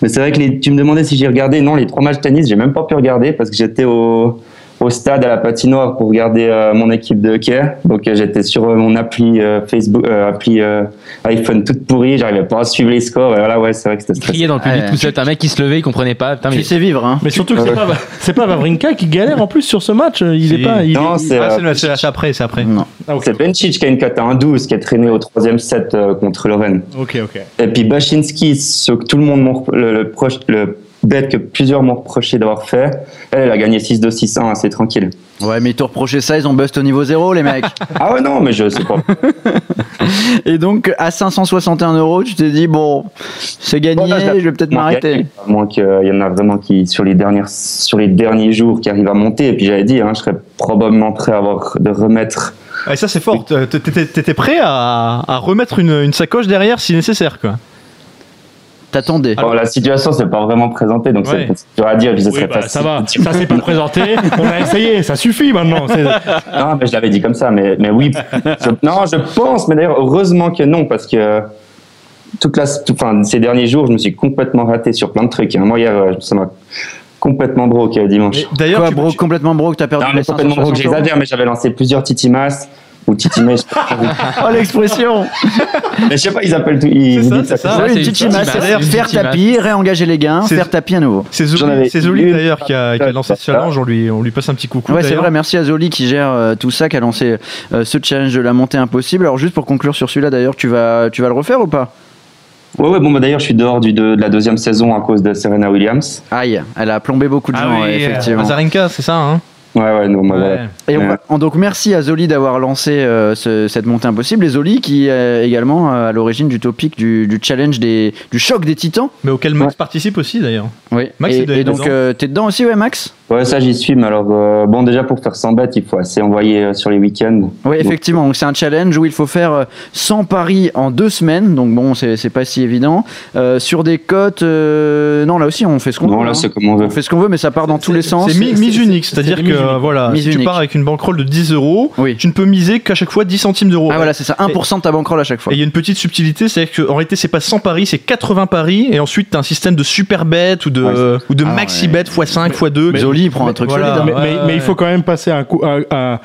Speaker 6: Mais c'est vrai que les- tu me demandais si j'ai regardé. Non, les trois matchs de tennis, j'ai même pas pu regarder parce que j'étais au, au stade à la patinoire pour regarder euh, mon équipe de hockey. Donc, euh, j'étais sur euh, mon appli euh, Facebook, euh, appli euh, iPhone toute pourrie. J'arrivais pas à suivre les scores. Et voilà, ouais, c'est vrai que c'était stressant.
Speaker 2: dans le public tout seul. Un mec qui se levait, il comprenait pas. Putain, mais
Speaker 1: Tu sais vivre, hein.
Speaker 3: Mais surtout que c'est pas, c'est pas Wawrinka qui galère en plus sur ce match. Il est pas. il est-
Speaker 6: Non, c'est
Speaker 5: Ah, c'est le- c'est c'est après, c'est après.
Speaker 1: Non.
Speaker 3: Ah, ok.
Speaker 6: c'est Benčić qui a une cote à 1,12 qui a traîné au troisième set euh, contre Lorraine.
Speaker 3: Ok, ok.
Speaker 6: Et puis Bachinski, ce que tout le monde le, le, proche- le bet que plusieurs m'ont reproché d'avoir fait, elle, elle a gagné 6-2, 6-1, assez tranquille.
Speaker 1: Ouais, mais ils t'ont reproché ça, ils ont bust au niveau 0, les mecs.
Speaker 6: Ah ouais, non, mais je sais pas.
Speaker 1: Et donc, à 561 euros, tu t'es dit, bon, c'est gagné,
Speaker 6: Bon, là,
Speaker 1: je vais peut-être m'arrêter.
Speaker 6: À moins qu'il y en a vraiment qui, sur les, dernières, sur les derniers jours, qui arrivent à monter. Et puis j'avais dit, hein, je serais probablement prêt à avoir, de remettre.
Speaker 5: Ah, et ça c'est fort. T'étais t'étais prêt à, à remettre une, une sacoche derrière si nécessaire quoi.
Speaker 1: T'attendais.
Speaker 6: La situation s'est pas vraiment présentée, donc
Speaker 5: Ouais.
Speaker 6: c'est dur à dire. Puis ce
Speaker 3: Oui,
Speaker 6: serait
Speaker 3: bah,
Speaker 6: facile.
Speaker 3: ça va. Ça s'est pas présenté. On a essayé. Ça suffit maintenant. C'est-
Speaker 6: Non, mais je l'avais dit comme ça, mais, mais oui. Je- non, je pense, mais d'ailleurs, heureusement que non, parce que toute la, tout- enfin, ces derniers jours, je me suis complètement raté sur plein de trucs. hein. Moi, hier, euh, ça m'a complètement broke euh, dimanche.
Speaker 5: D'ailleurs,
Speaker 1: Quoi,
Speaker 5: tu-
Speaker 1: bro,
Speaker 5: tu-
Speaker 1: complètement broke, t'as perdu
Speaker 6: Non, mais complètement broke,
Speaker 1: 560 euros
Speaker 6: j'exagère, mais j'avais lancé plusieurs titimas ou titimas.
Speaker 1: Oh l'expression
Speaker 6: mais je sais pas, ils appellent tout. Ils
Speaker 5: C'est ça,
Speaker 6: disent
Speaker 5: c'est ça.
Speaker 2: Ouais,
Speaker 1: Oui,
Speaker 2: c'est
Speaker 1: masse,
Speaker 2: une
Speaker 1: faire tapis, réengager les gains,
Speaker 5: C'est-
Speaker 1: faire tapis à nouveau.
Speaker 5: c'est Zoli, c'est d'ailleurs qui a, qui a lancé ce challenge. On lui, on lui passe un petit coucou.
Speaker 1: Ouais, c'est vrai, merci à Zoli qui gère euh, tout ça, qui a lancé euh, ce challenge de la montée impossible. Alors, juste pour conclure sur celui-là, d'ailleurs, tu vas, tu vas le refaire ou pas?
Speaker 6: Ouais, ouais, bon, bah, d'ailleurs, je suis dehors du, de, de la deuxième saison à cause de Serena Williams.
Speaker 1: Aïe, elle a plombé beaucoup de
Speaker 5: Ah
Speaker 1: gens,
Speaker 5: oui, euh,
Speaker 1: effectivement.
Speaker 5: Azarenka, c'est ça, hein?
Speaker 6: Ouais, ouais, non, bah,
Speaker 5: Ouais.
Speaker 6: voilà.
Speaker 1: Et on va- donc merci à Zoli d'avoir lancé euh, ce- cette montée impossible. Et Zoli qui est également euh, à l'origine du topic du, du challenge des, du choc des titans.
Speaker 5: Mais auquel Max participe aussi, d'ailleurs.
Speaker 1: Oui.
Speaker 5: Max,
Speaker 1: et,
Speaker 5: il doit
Speaker 1: et donc euh, t'es dedans aussi, ouais, Max?
Speaker 6: Ouais, ça, j'y suis, mais alors, euh, bon, déjà, pour faire 100 bêtes, il faut assez envoyer euh, sur les week-ends.
Speaker 1: Oui, effectivement. Donc c'est un challenge où il faut faire euh, 100 paris en deux semaines. Donc bon, c'est c'est pas si évident. Euh, sur des cotes, euh, non là aussi on fait ce qu'on
Speaker 6: Non,
Speaker 1: veut.
Speaker 6: là,
Speaker 1: hein.
Speaker 6: c'est comme on veut.
Speaker 1: On fait ce qu'on veut, mais ça part dans tous les sens.
Speaker 5: C'est mi- mise unique, c'est-à-dire
Speaker 3: c'est
Speaker 5: que voilà, si tu pars avec une bankroll de 10 euros,
Speaker 1: Oui.
Speaker 5: tu ne peux miser qu'à chaque fois 10 centimes d'euros.
Speaker 1: Ah voilà, c'est ça. 1% de ta bankroll à chaque fois.
Speaker 5: Et il y a une petite subtilité, c'est qu'en réalité, c'est pas 100 paris, c'est 80 paris, et ensuite, tu as un système de super bet ou de,
Speaker 6: Ouais,
Speaker 5: ou de
Speaker 1: Ah
Speaker 5: maxi bet x5, x2.
Speaker 1: Il prend un truc
Speaker 5: voilà.
Speaker 1: solide. hein.
Speaker 3: Mais,
Speaker 5: Ouais,
Speaker 3: mais-
Speaker 5: ouais,
Speaker 3: mais il faut quand même passer un coup, un- un-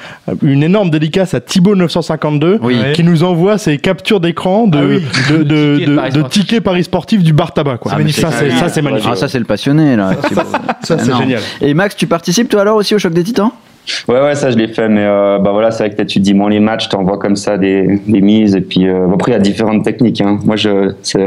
Speaker 3: une énorme dédicace à Thibaut 952
Speaker 1: Oui.
Speaker 5: Ouais.
Speaker 3: qui nous envoie ses captures d'écran de,
Speaker 5: Ah oui.
Speaker 3: de, de,
Speaker 2: Tickets
Speaker 3: de-
Speaker 2: Paris
Speaker 3: de
Speaker 2: Sportif.
Speaker 3: tickets Paris sportifs du bar tabac. Quoi.
Speaker 1: Ah,
Speaker 3: ça, c'est, ça, c'est magnifique.
Speaker 1: Ah ça c'est le passionné là.
Speaker 3: Ça, c'est génial.
Speaker 1: Et Max, tu participes toi alors aussi au choc des titans?
Speaker 6: Ouais, ouais, ça, je l'ai fait, mais euh, bah voilà, c'est vrai que tu dis moins les matchs, t'envoies comme ça des, des mises, et puis euh, après, il y a différentes techniques. Hein. Moi, je, c'est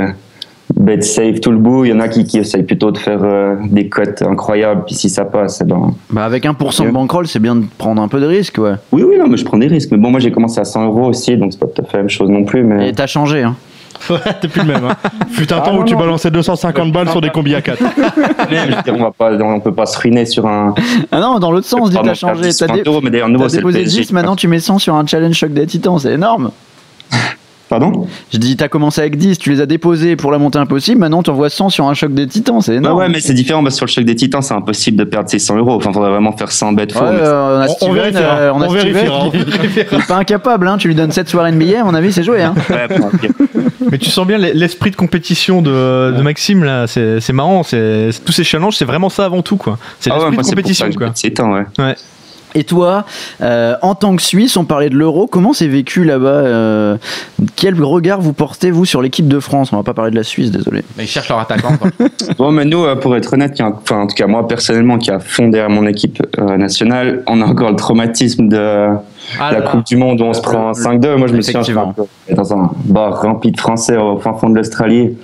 Speaker 6: bet safe tout le bout. Il y en a qui, qui essayent plutôt de faire euh, des cotes incroyables, puis si ça passe, eh ben.
Speaker 1: Bah avec 1% de bankroll, c'est bien de prendre un peu de risque, ouais.
Speaker 6: Oui, oui, non, mais je prends des risques. Mais bon, moi, j'ai commencé à 100 euros aussi, donc c'est pas tout à fait la même chose non plus, mais.
Speaker 1: Et t'as changé, hein.
Speaker 3: Ouais, t'es plus le même. Hein. Fut un
Speaker 6: Ah,
Speaker 3: temps
Speaker 6: non,
Speaker 3: où tu
Speaker 6: non.
Speaker 3: balançais 250 balles sur des combis à 4.
Speaker 6: je veux dire, on va pas, on peut pas se ruiner sur un.
Speaker 1: Ah non, dans l'autre sens,
Speaker 6: Pardon,
Speaker 1: t'as changé.
Speaker 6: faire 10,
Speaker 1: T'as
Speaker 6: 20
Speaker 1: dé-
Speaker 6: euros, mais d'ailleurs, nouveau,
Speaker 1: t'as
Speaker 6: c'est le
Speaker 1: déposé
Speaker 6: PSG.
Speaker 1: 10, maintenant tu mets 100 sur un challenge choc des titans, c'est énorme.
Speaker 6: Pardon
Speaker 1: Je dis, t'as commencé avec 10, tu les as déposés pour la montée impossible, maintenant tu envoies 100 sur un choc des titans, c'est
Speaker 6: Bah
Speaker 1: énorme.
Speaker 6: ouais, mais c'est différent, parce que sur le choc des titans, c'est impossible de perdre ses 100 euros. Enfin, faudrait vraiment faire 100 bêtes
Speaker 1: Ouais,
Speaker 6: faux.
Speaker 1: euh, on a
Speaker 3: On- on
Speaker 1: Steven,
Speaker 3: vérifiera,
Speaker 1: euh, on a
Speaker 3: on
Speaker 1: Steven
Speaker 3: vérifiera.
Speaker 1: est pas incapable, hein. tu lui donnes 7 soirées NBA, à mon avis, c'est joué. Hein.
Speaker 6: Ouais.
Speaker 5: Mais tu sens bien l'esprit de compétition de, de Maxime, là, c'est marrant. c'est tous ces challenges, c'est vraiment ça avant tout, quoi. C'est
Speaker 6: Ah ouais,
Speaker 5: l'esprit
Speaker 6: moi,
Speaker 5: de compétition, quoi.
Speaker 6: mets de Titan, ouais.
Speaker 1: Et toi, euh, en tant que Suisse, on parlait de l'euro, comment c'est vécu là-bas euh, Quel regard vous portez, vous, sur l'équipe de France? On va pas parler de la Suisse, désolé.
Speaker 2: Ils cherchent leur attaquant. quoi.
Speaker 6: Bon, mais nous, euh, pour être honnête, enfin, en tout cas, moi, personnellement, qui a fond derrière mon équipe euh, nationale, on a encore le traumatisme de
Speaker 5: Ah
Speaker 6: la
Speaker 5: là
Speaker 6: Coupe du Monde où on se prend un 5-2. Moi, je me suis dans un bar rempli de Français au fin fond de l'Australie.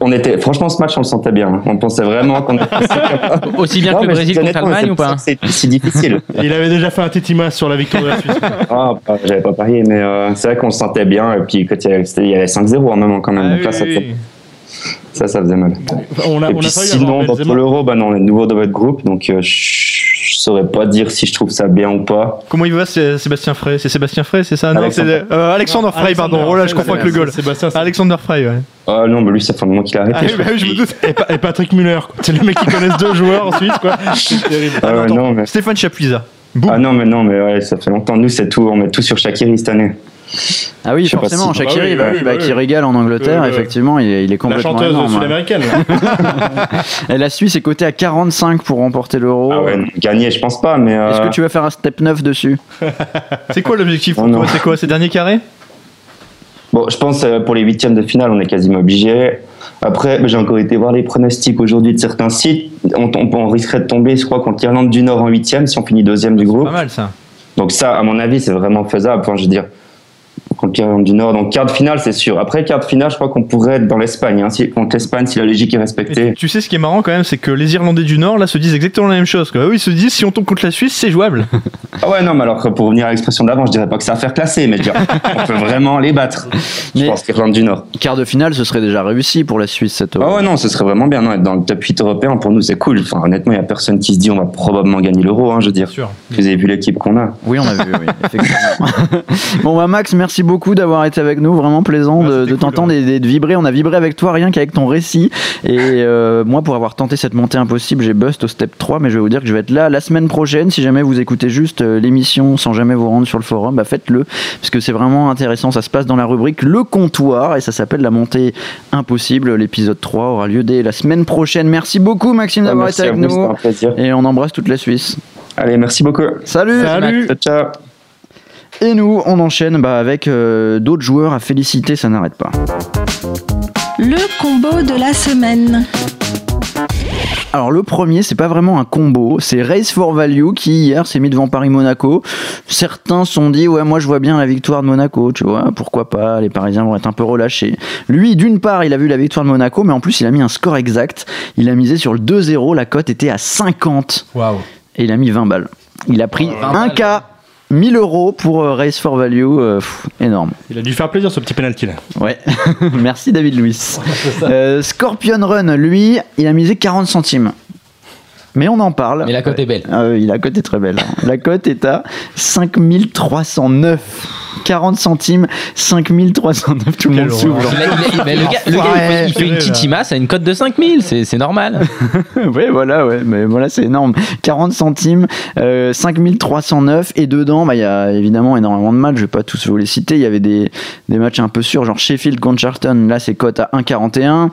Speaker 6: On était, franchement, ce match, on le sentait bien. On pensait vraiment qu'on était
Speaker 2: Aussi bien que le Brésil contre l'Allemagne ou pas
Speaker 6: que C'est si difficile.
Speaker 3: Il avait déjà fait un titimas sur la victoire de la Suisse.
Speaker 6: Ah, bah, j'avais pas parié, mais euh, c'est vrai qu'on le sentait bien. Et puis, quand il y avait, avait 5-0 en même quand même.
Speaker 5: Ah
Speaker 6: Donc
Speaker 5: oui,
Speaker 6: là, ça,
Speaker 5: oui.
Speaker 6: Ça, ça faisait mal.
Speaker 3: On a,
Speaker 6: Et
Speaker 3: on
Speaker 6: puis
Speaker 3: a
Speaker 6: sinon, dans l'euro, bah non, on est de nouveau dans votre groupe, donc euh, je je saurais pas dire si je trouve ça bien ou pas.
Speaker 5: Comment il va, c'est Sébastien Frey? C'est Sébastien Frey, c'est ça? Non,
Speaker 6: Alexandre.
Speaker 5: c'est euh, Alexander Frey, pardon. Oh là, je confonds avec le goal.
Speaker 3: Sébastien, c'est-
Speaker 5: Alexander Frey, ouais.
Speaker 6: Ah non, mais lui, ça fait un moment qu'il a arrêté.
Speaker 5: Ah,
Speaker 6: je
Speaker 5: bah oui, je me doute.
Speaker 3: Et, Pa- et Patrick Muller. quoi. C'est le mec qui connaissent deux joueurs en Suisse, quoi. C'est terrible.
Speaker 6: crois. Ah ouais,
Speaker 5: attends.
Speaker 6: non, mais...
Speaker 5: Stéphane Chapuisa. Boum.
Speaker 6: ah non, mais non, mais ouais, ça fait longtemps. Nous, c'est tout. On met tout sur Shakiri cette année.
Speaker 1: Ah oui, forcément,
Speaker 6: si-
Speaker 1: Shakiri,
Speaker 3: Ah oui,
Speaker 1: bah,
Speaker 3: oui,
Speaker 1: bah,
Speaker 3: oui.
Speaker 1: qui régale en Angleterre,
Speaker 3: oui.
Speaker 1: effectivement, il est, il est
Speaker 3: La
Speaker 1: complètement
Speaker 3: chanteuse
Speaker 1: énorme. hein.
Speaker 3: sud-américaine. là.
Speaker 1: Et la Suisse est cotée à 45 pour remporter l'euro.
Speaker 6: Ah ouais, gagner, je pense pas, mais. euh,
Speaker 1: Est-ce que tu vas faire un step 9 dessus?
Speaker 5: C'est quoi l'objectif pour
Speaker 6: Oh
Speaker 5: toi C'est quoi C'est dernier carré?
Speaker 6: Bon, je pense euh, pour les huitièmes de finale, on est quasiment obligé. Après, bah, j'ai encore été voir les pronostics aujourd'hui de certains sites. On, on, on risquerait de tomber, je crois, contre l'Irlande du Nord en huitième si on finit deuxième du groupe.
Speaker 5: Pas mal ça.
Speaker 6: Donc ça, à mon avis, c'est vraiment faisable. Enfin, je veux dire, contre l'Irlande du Nord. Donc quart de finale, c'est sûr. Après quart de finale, je crois qu'on pourrait être dans l'Espagne. Hein, si, contre l'Espagne, si la logique est respectée.
Speaker 5: tu, tu sais ce qui est marrant quand même, c'est que les Irlandais du Nord là se disent exactement la même chose. Quoi. Eux ils se disent si on tombe contre la Suisse, c'est jouable.
Speaker 6: Ah ouais, non, mais alors pour revenir à l'expression d'avant, je dirais pas que c'est à faire classer, mais je dire, on peut vraiment les battre. Je
Speaker 1: Mais-
Speaker 6: pense l'Irlande du Nord.
Speaker 1: Quart de finale, ce serait déjà réussi pour la Suisse cette.
Speaker 6: Ah ouais, non, ce serait vraiment bien. Non, être dans le top 8 européen, pour nous, c'est cool. Enfin, honnêtement, il y a personne qui se dit on va probablement gagner l'euro, hein, je veux dire.
Speaker 5: sûr.
Speaker 6: Vous avez vu l'équipe qu'on a.
Speaker 1: Oui, on a vu, oui, effectivement. bon, bah, Max, merci. Merci beaucoup d'avoir été avec nous. Vraiment plaisant
Speaker 3: Ah,
Speaker 1: de, t'entendre et, et de vibrer. On a vibré avec toi rien qu'avec ton récit. Et euh, moi, pour avoir tenté cette montée impossible, j'ai bust au step 3. Mais je vais vous dire que je vais être là la semaine prochaine. Si jamais vous écoutez juste euh, l'émission sans jamais vous rendre sur le forum, bah faites-le. Parce que c'est vraiment intéressant. Ça se passe dans la rubrique Le Comptoir. Et ça s'appelle La montée impossible. L'épisode 3 aura lieu dès la semaine prochaine. Merci beaucoup, Maxime, d'avoir été avec
Speaker 6: vous,
Speaker 1: nous.
Speaker 6: un plaisir.
Speaker 1: Et on embrasse toute la Suisse.
Speaker 6: Allez, merci beaucoup.
Speaker 1: Salut
Speaker 3: Salut.
Speaker 6: Ciao, ciao.
Speaker 1: Et nous, on enchaîne bah, avec euh, d'autres joueurs à féliciter, ça n'arrête pas.
Speaker 4: Le combo de la semaine.
Speaker 1: Alors le premier, c'est pas vraiment un combo, c'est Race for Value qui hier s'est mis devant Paris-Monaco. Certains se sont dit ouais moi je vois bien la victoire de Monaco, tu vois, pourquoi pas, les Parisiens vont être un peu relâchés. Lui d'une part il a vu la victoire de Monaco, mais en plus il a mis un score exact, il a misé sur le 2-0, la cote était à 50
Speaker 5: Waouh.
Speaker 1: et il a mis 20 balles. Il a pris
Speaker 2: 20
Speaker 1: un
Speaker 2: balles.
Speaker 1: K, 1000 euros pour euh, Race for Value, euh, pff, énorme.
Speaker 3: Il a dû faire plaisir ce petit penalty là.
Speaker 1: Ouais, merci David Luiz. Euh, Scorpion Run, lui, il a misé 40 centimes. Mais on en parle.
Speaker 2: Mais la cote est belle.
Speaker 1: Ah oui, la cote est très belle. hein. La cote est à 5309. 40 centimes, 5309. Tout le monde s'ouvre.
Speaker 2: le gars, le gars, il fait- il fait une titima à une cote de 5000, c'est c'est normal.
Speaker 1: ouais, voilà, ouais, mais voilà, c'est énorme. 40 centimes, euh, 5309, et dedans, bah, il y a évidemment énormément de matchs, je vais pas tous vous les citer, il y avait des, des matchs un peu sûrs, genre Sheffield contre Charlton, là c'est cote à 1,41.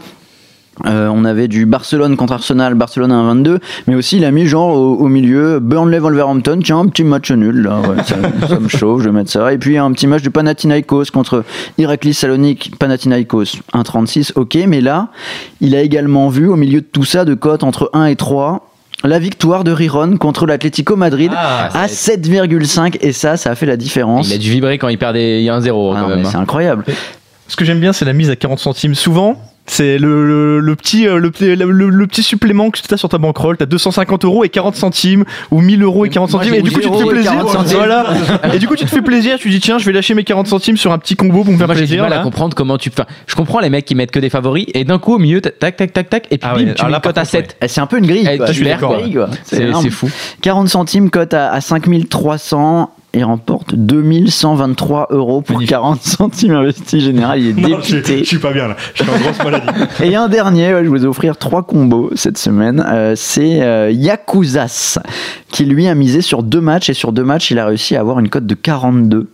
Speaker 1: Euh, on avait du Barcelone contre Arsenal, Barcelone à 1,22, mais aussi il a mis genre au, au milieu Burnley Wolverhampton, tiens un petit match nul là, ouais, ça, ça me chauffe, je vais mettre ça. Et puis un petit match du Panathinaikos contre Iraklis Salonique, Panathinaikos 1,36, ok, mais là il a également vu au milieu de tout ça de cotes entre 1 et 3 la victoire de Riron contre l'Atlético Madrid
Speaker 2: Ah,
Speaker 1: à 7,5 et ça, ça a fait la différence.
Speaker 2: Il a dû vibrer quand il perdait il y a un 0
Speaker 1: Ah
Speaker 2: quand
Speaker 1: non,
Speaker 2: même.
Speaker 1: mais c'est
Speaker 2: hein.
Speaker 1: incroyable.
Speaker 5: Ce que j'aime bien, c'est la mise à 40 centimes. Souvent, c'est le, le- le petit, euh, le, petit- le- petit supplément que tu as sur ta bankroll. Tu as 250 euros et 40 centimes, ou 1000 euros et 40
Speaker 1: Moi,
Speaker 5: centimes. Et du coup, tu te
Speaker 1: 10
Speaker 5: fais
Speaker 1: euros et
Speaker 5: plaisir.
Speaker 1: 40 centimes.
Speaker 5: Voilà. Et du coup, tu te fais plaisir. Tu dis, tiens, je vais lâcher mes 40 centimes sur un petit combo pour me faire
Speaker 2: Moi j'ai du
Speaker 5: plaisir.
Speaker 2: mal à comprendre comment tu. Enfin, je comprends les mecs qui mettent que des favoris et d'un coup au milieu tac tac tac tac et puis
Speaker 5: Ah
Speaker 2: bim,
Speaker 5: ouais,
Speaker 2: tu
Speaker 5: alors
Speaker 2: mets une cote à
Speaker 5: contre,
Speaker 2: 7.
Speaker 1: Eh, C'est un peu une grille. C'est
Speaker 2: fou.
Speaker 1: 40 centimes, cote à, à 5300 et remporte 2123 euros pour
Speaker 5: Magnifique.
Speaker 1: 40 centimes investis. Général, il est
Speaker 3: Non, je,
Speaker 1: dépité.
Speaker 3: je suis pas bien là. Je suis en grosse maladie.
Speaker 1: Et un dernier, ouais, je vais vous offrir trois combos cette semaine. Euh, c'est euh, Yakuzas qui lui a misé sur deux matchs et sur deux matchs, il a réussi à avoir une cote de 42.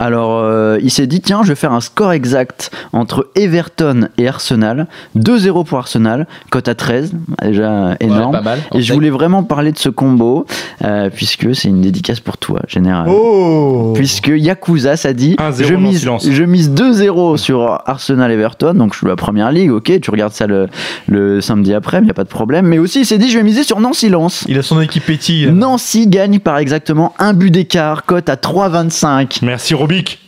Speaker 1: Alors, euh, il s'est dit, tiens, je vais faire un score exact entre Everton et Arsenal. 2-0 pour Arsenal, cote à 13, déjà énorme.
Speaker 2: Ouais, pas mal.
Speaker 1: Et je voulais vraiment parler de ce combo, euh, puisque c'est une dédicace pour toi, Général.
Speaker 3: Oh
Speaker 1: Puisque Yakuza ça dit
Speaker 3: 1-0
Speaker 1: je mise,
Speaker 3: silence.
Speaker 1: je mise 2-0 sur Arsenal Everton, donc je suis la première ligue, ok, tu regardes ça le, le samedi après, il n'y a pas de problème. Mais aussi il s'est dit je vais miser sur Nancy Lens.
Speaker 5: Il a son équipe Petit.
Speaker 1: Nancy gagne par exactement un but d'écart, cote à 3,25.
Speaker 3: Merci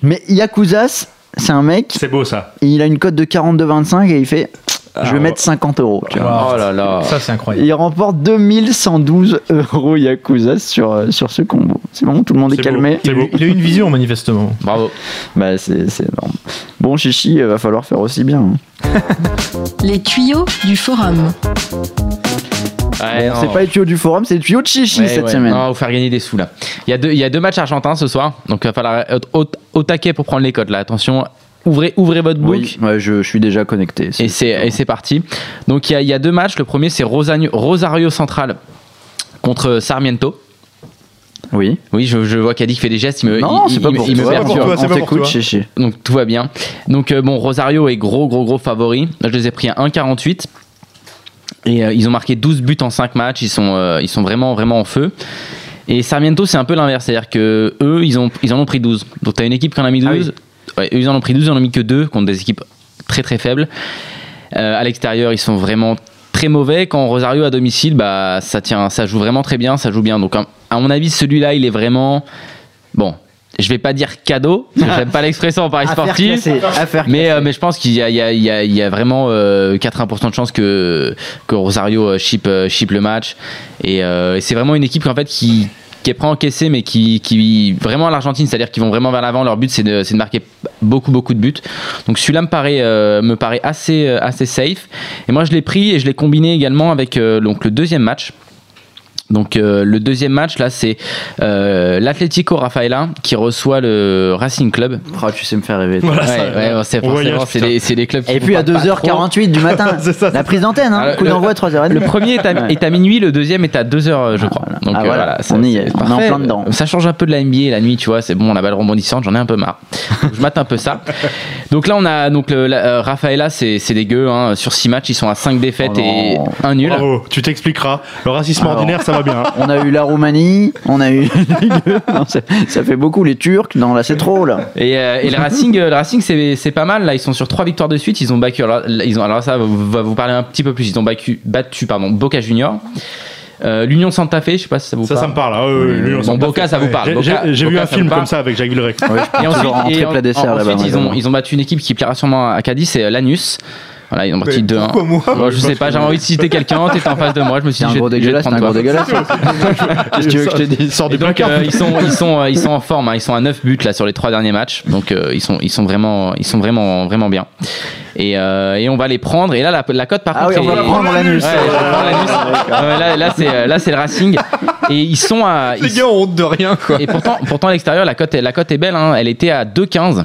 Speaker 1: Mais Yakuza, c'est un mec,
Speaker 3: C'est beau ça.
Speaker 1: il a une cote de 42,25 et il fait je vais
Speaker 3: Ah,
Speaker 1: mettre 50 euros. tu vois.
Speaker 2: Oh là là.
Speaker 5: Ça, c'est incroyable.
Speaker 1: Il remporte 2112 euros Yakuza sur, euh, sur ce combo. C'est bon, tout le monde est, calmé.
Speaker 3: beau.
Speaker 5: Il,
Speaker 3: beau.
Speaker 5: il a eu une vision, manifestement.
Speaker 2: Bravo.
Speaker 1: Bah, c'est c'est énorme. Bon, Chichi, il va falloir faire aussi bien. hein.
Speaker 4: Les tuyaux du forum.
Speaker 2: Ouais,
Speaker 1: Bon, c'est pas les tuyaux du forum, c'est les tuyaux de Chichi
Speaker 2: Ouais,
Speaker 1: cette
Speaker 2: ouais.
Speaker 1: semaine.
Speaker 2: Non, vous faire gagner des sous là. Il y a deux, il y a deux matchs argentins ce soir, donc il va falloir être au, au taquet pour prendre les codes là. Attention, ouvrez, ouvrez votre book.
Speaker 1: Oui, ouais, je, je suis déjà connecté.
Speaker 2: Et c'est, et c'est parti. Donc il y, a, il y a deux matchs. Le premier c'est Rosario, Rosario Central contre Sarmiento.
Speaker 1: Oui.
Speaker 2: Oui, je, je vois qu'Adi fait des gestes, il me,
Speaker 1: non,
Speaker 2: il,
Speaker 1: c'est pas pour
Speaker 2: il me perturbe.
Speaker 1: On t'écoute. Chichi.
Speaker 2: Donc tout va bien. Donc euh, bon, Rosario est gros, gros, gros favori. Là, je les ai pris à 1,48. Et euh, ils ont marqué 12 buts en 5 matchs. Ils sont, euh, ils sont vraiment, vraiment en feu. Et Sarmiento, c'est un peu l'inverse. C'est-à-dire que eux, ils, ont, ils en ont pris 12. Donc tu as une équipe qui en a mis 12.
Speaker 1: Ah
Speaker 2: Ouais, eux, ils en ont pris 12, ils en ont mis que 2 contre des équipes très, très faibles. Euh, à l'extérieur, ils sont vraiment très mauvais. Quand Rosario à domicile, bah, ça, tient, ça joue vraiment très bien. Ça joue bien. Donc à mon avis, celui-là, il est vraiment. Bon, je vais pas dire cadeau. J'aime pas l'expression en paris sportif. Mais, euh, mais je pense qu'il y a, il y a- il y a- il y a vraiment euh, 80% de chances que, que Rosario euh, chip, euh, chip le match. Et, euh, et c'est vraiment une équipe en fait, qui, qui est prêt à encaisser, mais qui, qui vraiment à l'Argentine, c'est-à-dire qu'ils vont vraiment vers l'avant. Leur but, c'est de, marquer beaucoup, beaucoup de buts. Donc celui-là me paraît, euh, me paraît assez, euh, assez safe. Et moi, je l'ai pris et je l'ai combiné également avec euh, donc, le deuxième match. Donc euh, le deuxième match là c'est euh, l'Atlético Rafaela qui reçoit le Racing Club.
Speaker 1: Oh, tu sais me faire rêver.
Speaker 3: Voilà,
Speaker 2: ouais, ouais, bon, c'est forcément c'est c'est des clubs. qui
Speaker 1: Et puis à
Speaker 2: parlent pas trop.
Speaker 1: 2h48 du matin,
Speaker 3: C'est ça,
Speaker 1: la prise d'antenne, hein,
Speaker 2: Alors,
Speaker 1: coup d'envoi à 3h30.
Speaker 2: Le premier est à, est à minuit, le deuxième est à 2h je crois. Donc
Speaker 1: Ah,
Speaker 2: euh,
Speaker 1: voilà.
Speaker 2: voilà, ça,
Speaker 1: On y est,
Speaker 2: c'est
Speaker 1: on est en plein dedans.
Speaker 2: Ça change un peu de la NBA la nuit, tu vois, c'est bon, la balle rebondissante, j'en ai un peu marre. Donc, je mate un peu ça. Donc là on a donc le, la- euh, Rafaela c'est c'est dégueu hein. sur 6 matchs, ils sont à 5 défaites
Speaker 1: Oh
Speaker 2: et
Speaker 1: non.
Speaker 2: un nul.
Speaker 3: Bravo, tu t'expliqueras. Le racisme
Speaker 1: Alors.
Speaker 3: ordinaire, ça va bien.
Speaker 1: On a eu la Roumanie, on a eu. Non, ça, ça fait beaucoup les Turcs. Non, là c'est trop là.
Speaker 2: Et, euh, et le Racing, le Racing c'est c'est pas mal. Là, ils sont sur trois victoires de suite. Ils ont battu. Alors, ils ont, alors ça va vous parler un petit peu plus. Ils ont battu, battu pardon, Boca Junior. Euh, L'Union Santa Fe, je sais pas si ça vous
Speaker 3: Ça,
Speaker 2: parle.
Speaker 3: ça me parle. ah, oui, oui,
Speaker 2: Bon, Boca, ça vous parle.
Speaker 3: J'ai- vu un film comme ça avec Jacques Villeray.
Speaker 1: Ouais,
Speaker 2: Et ensuite,
Speaker 1: rentrer
Speaker 2: et en-
Speaker 1: plat dessert
Speaker 2: en-
Speaker 1: là-bas.
Speaker 2: ensuite, ils, ont, ils ont battu une équipe qui plaira sûrement à Cadiz, c'est euh, Lanus. Voilà, ils ont battu 2-1.
Speaker 5: pourquoi moi
Speaker 2: Bon, Je sais pas, j'avais envie de citer quelqu'un, t'étais en face de moi, je me suis
Speaker 1: C'est
Speaker 2: dit,
Speaker 1: un
Speaker 2: je
Speaker 1: gros
Speaker 2: vais- je vais te
Speaker 1: dégueulasse, c'est un gros
Speaker 2: toi.
Speaker 1: dégueulasse. Qu'est-ce que tu veux que je te dise?
Speaker 3: Sors
Speaker 2: Et
Speaker 3: du
Speaker 2: donc
Speaker 3: placard.
Speaker 2: euh, ils sont ils sont euh, ils sont en forme, hein. ils sont à 9 buts là sur les trois derniers matchs. Donc euh, ils sont ils sont vraiment ils sont vraiment vraiment bien. Et, euh, et on va les prendre et là la, la cote par
Speaker 1: Ah
Speaker 2: contre
Speaker 1: oui, on va
Speaker 2: est-
Speaker 1: prendre l'anus.
Speaker 2: Ouais, je vais prendre l'anus. Ouais, là là c'est euh, là c'est le Racing et ils sont à
Speaker 5: Les
Speaker 2: ils-
Speaker 5: gars ont honte de rien, quoi.
Speaker 2: et pourtant pourtant à l'extérieur la cote est la cote est belle hein. elle était à 2,15.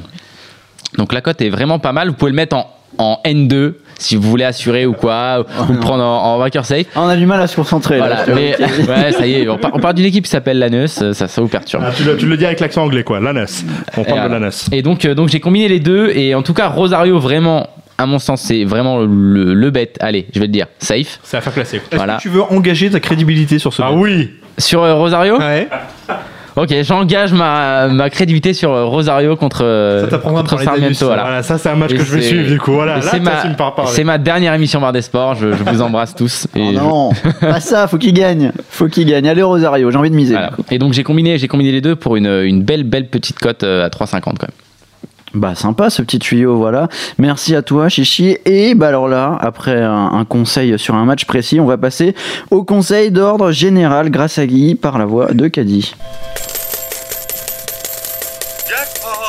Speaker 2: Donc la cote est vraiment pas mal, vous pouvez le mettre en en N2 si vous voulez assurer ou quoi ou le prendre en, en vainqueur safe.
Speaker 1: Ah, On a du mal à se concentrer.
Speaker 2: Voilà,
Speaker 1: là.
Speaker 2: mais ouais, ça y est, on part d'une équipe qui s'appelle Lanus, ça, ça vous perturbe.
Speaker 3: Ah, tu, le, tu le dis avec l'accent anglais, quoi. L'ANAS. On
Speaker 2: Et,
Speaker 3: parle de l'ANAS.
Speaker 2: Et donc, euh, donc j'ai combiné les deux. Et en tout cas, Rosario, vraiment, à mon sens, c'est vraiment le, le bête. Allez, je vais te dire, safe.
Speaker 3: C'est à faire classer.
Speaker 5: Est-ce
Speaker 2: Voilà.
Speaker 5: que tu veux engager ta crédibilité sur ce
Speaker 3: Ah
Speaker 5: bet
Speaker 3: oui
Speaker 2: Sur euh, Rosario?
Speaker 5: Ouais.
Speaker 2: Ok, j'engage ma, ma crédibilité sur euh, Rosario contre, euh,
Speaker 5: Ça
Speaker 2: contre Sarmiento. Voilà.
Speaker 3: Voilà, ça c'est un match
Speaker 2: Et
Speaker 3: que je vais suivre du coup. Voilà,
Speaker 2: c'est ma, c'est ma dernière émission Bar des Sports. Je, je vous embrasse tous. Et
Speaker 1: Oh
Speaker 2: je-
Speaker 1: non, pas ça, faut qu'il gagne. Faut qu'il gagne. Allez Rosario, j'ai envie de miser.
Speaker 2: voilà. Et donc j'ai combiné, j'ai combiné les deux pour une, une belle, belle petite cote euh, à 3,50 quand même.
Speaker 1: Bah sympa ce petit tuyau, voilà. Merci à toi Chichi. Et bah alors là, après un, conseil sur un match précis, on va passer au conseil d'ordre général grâce à Guy par la voix de Caddy.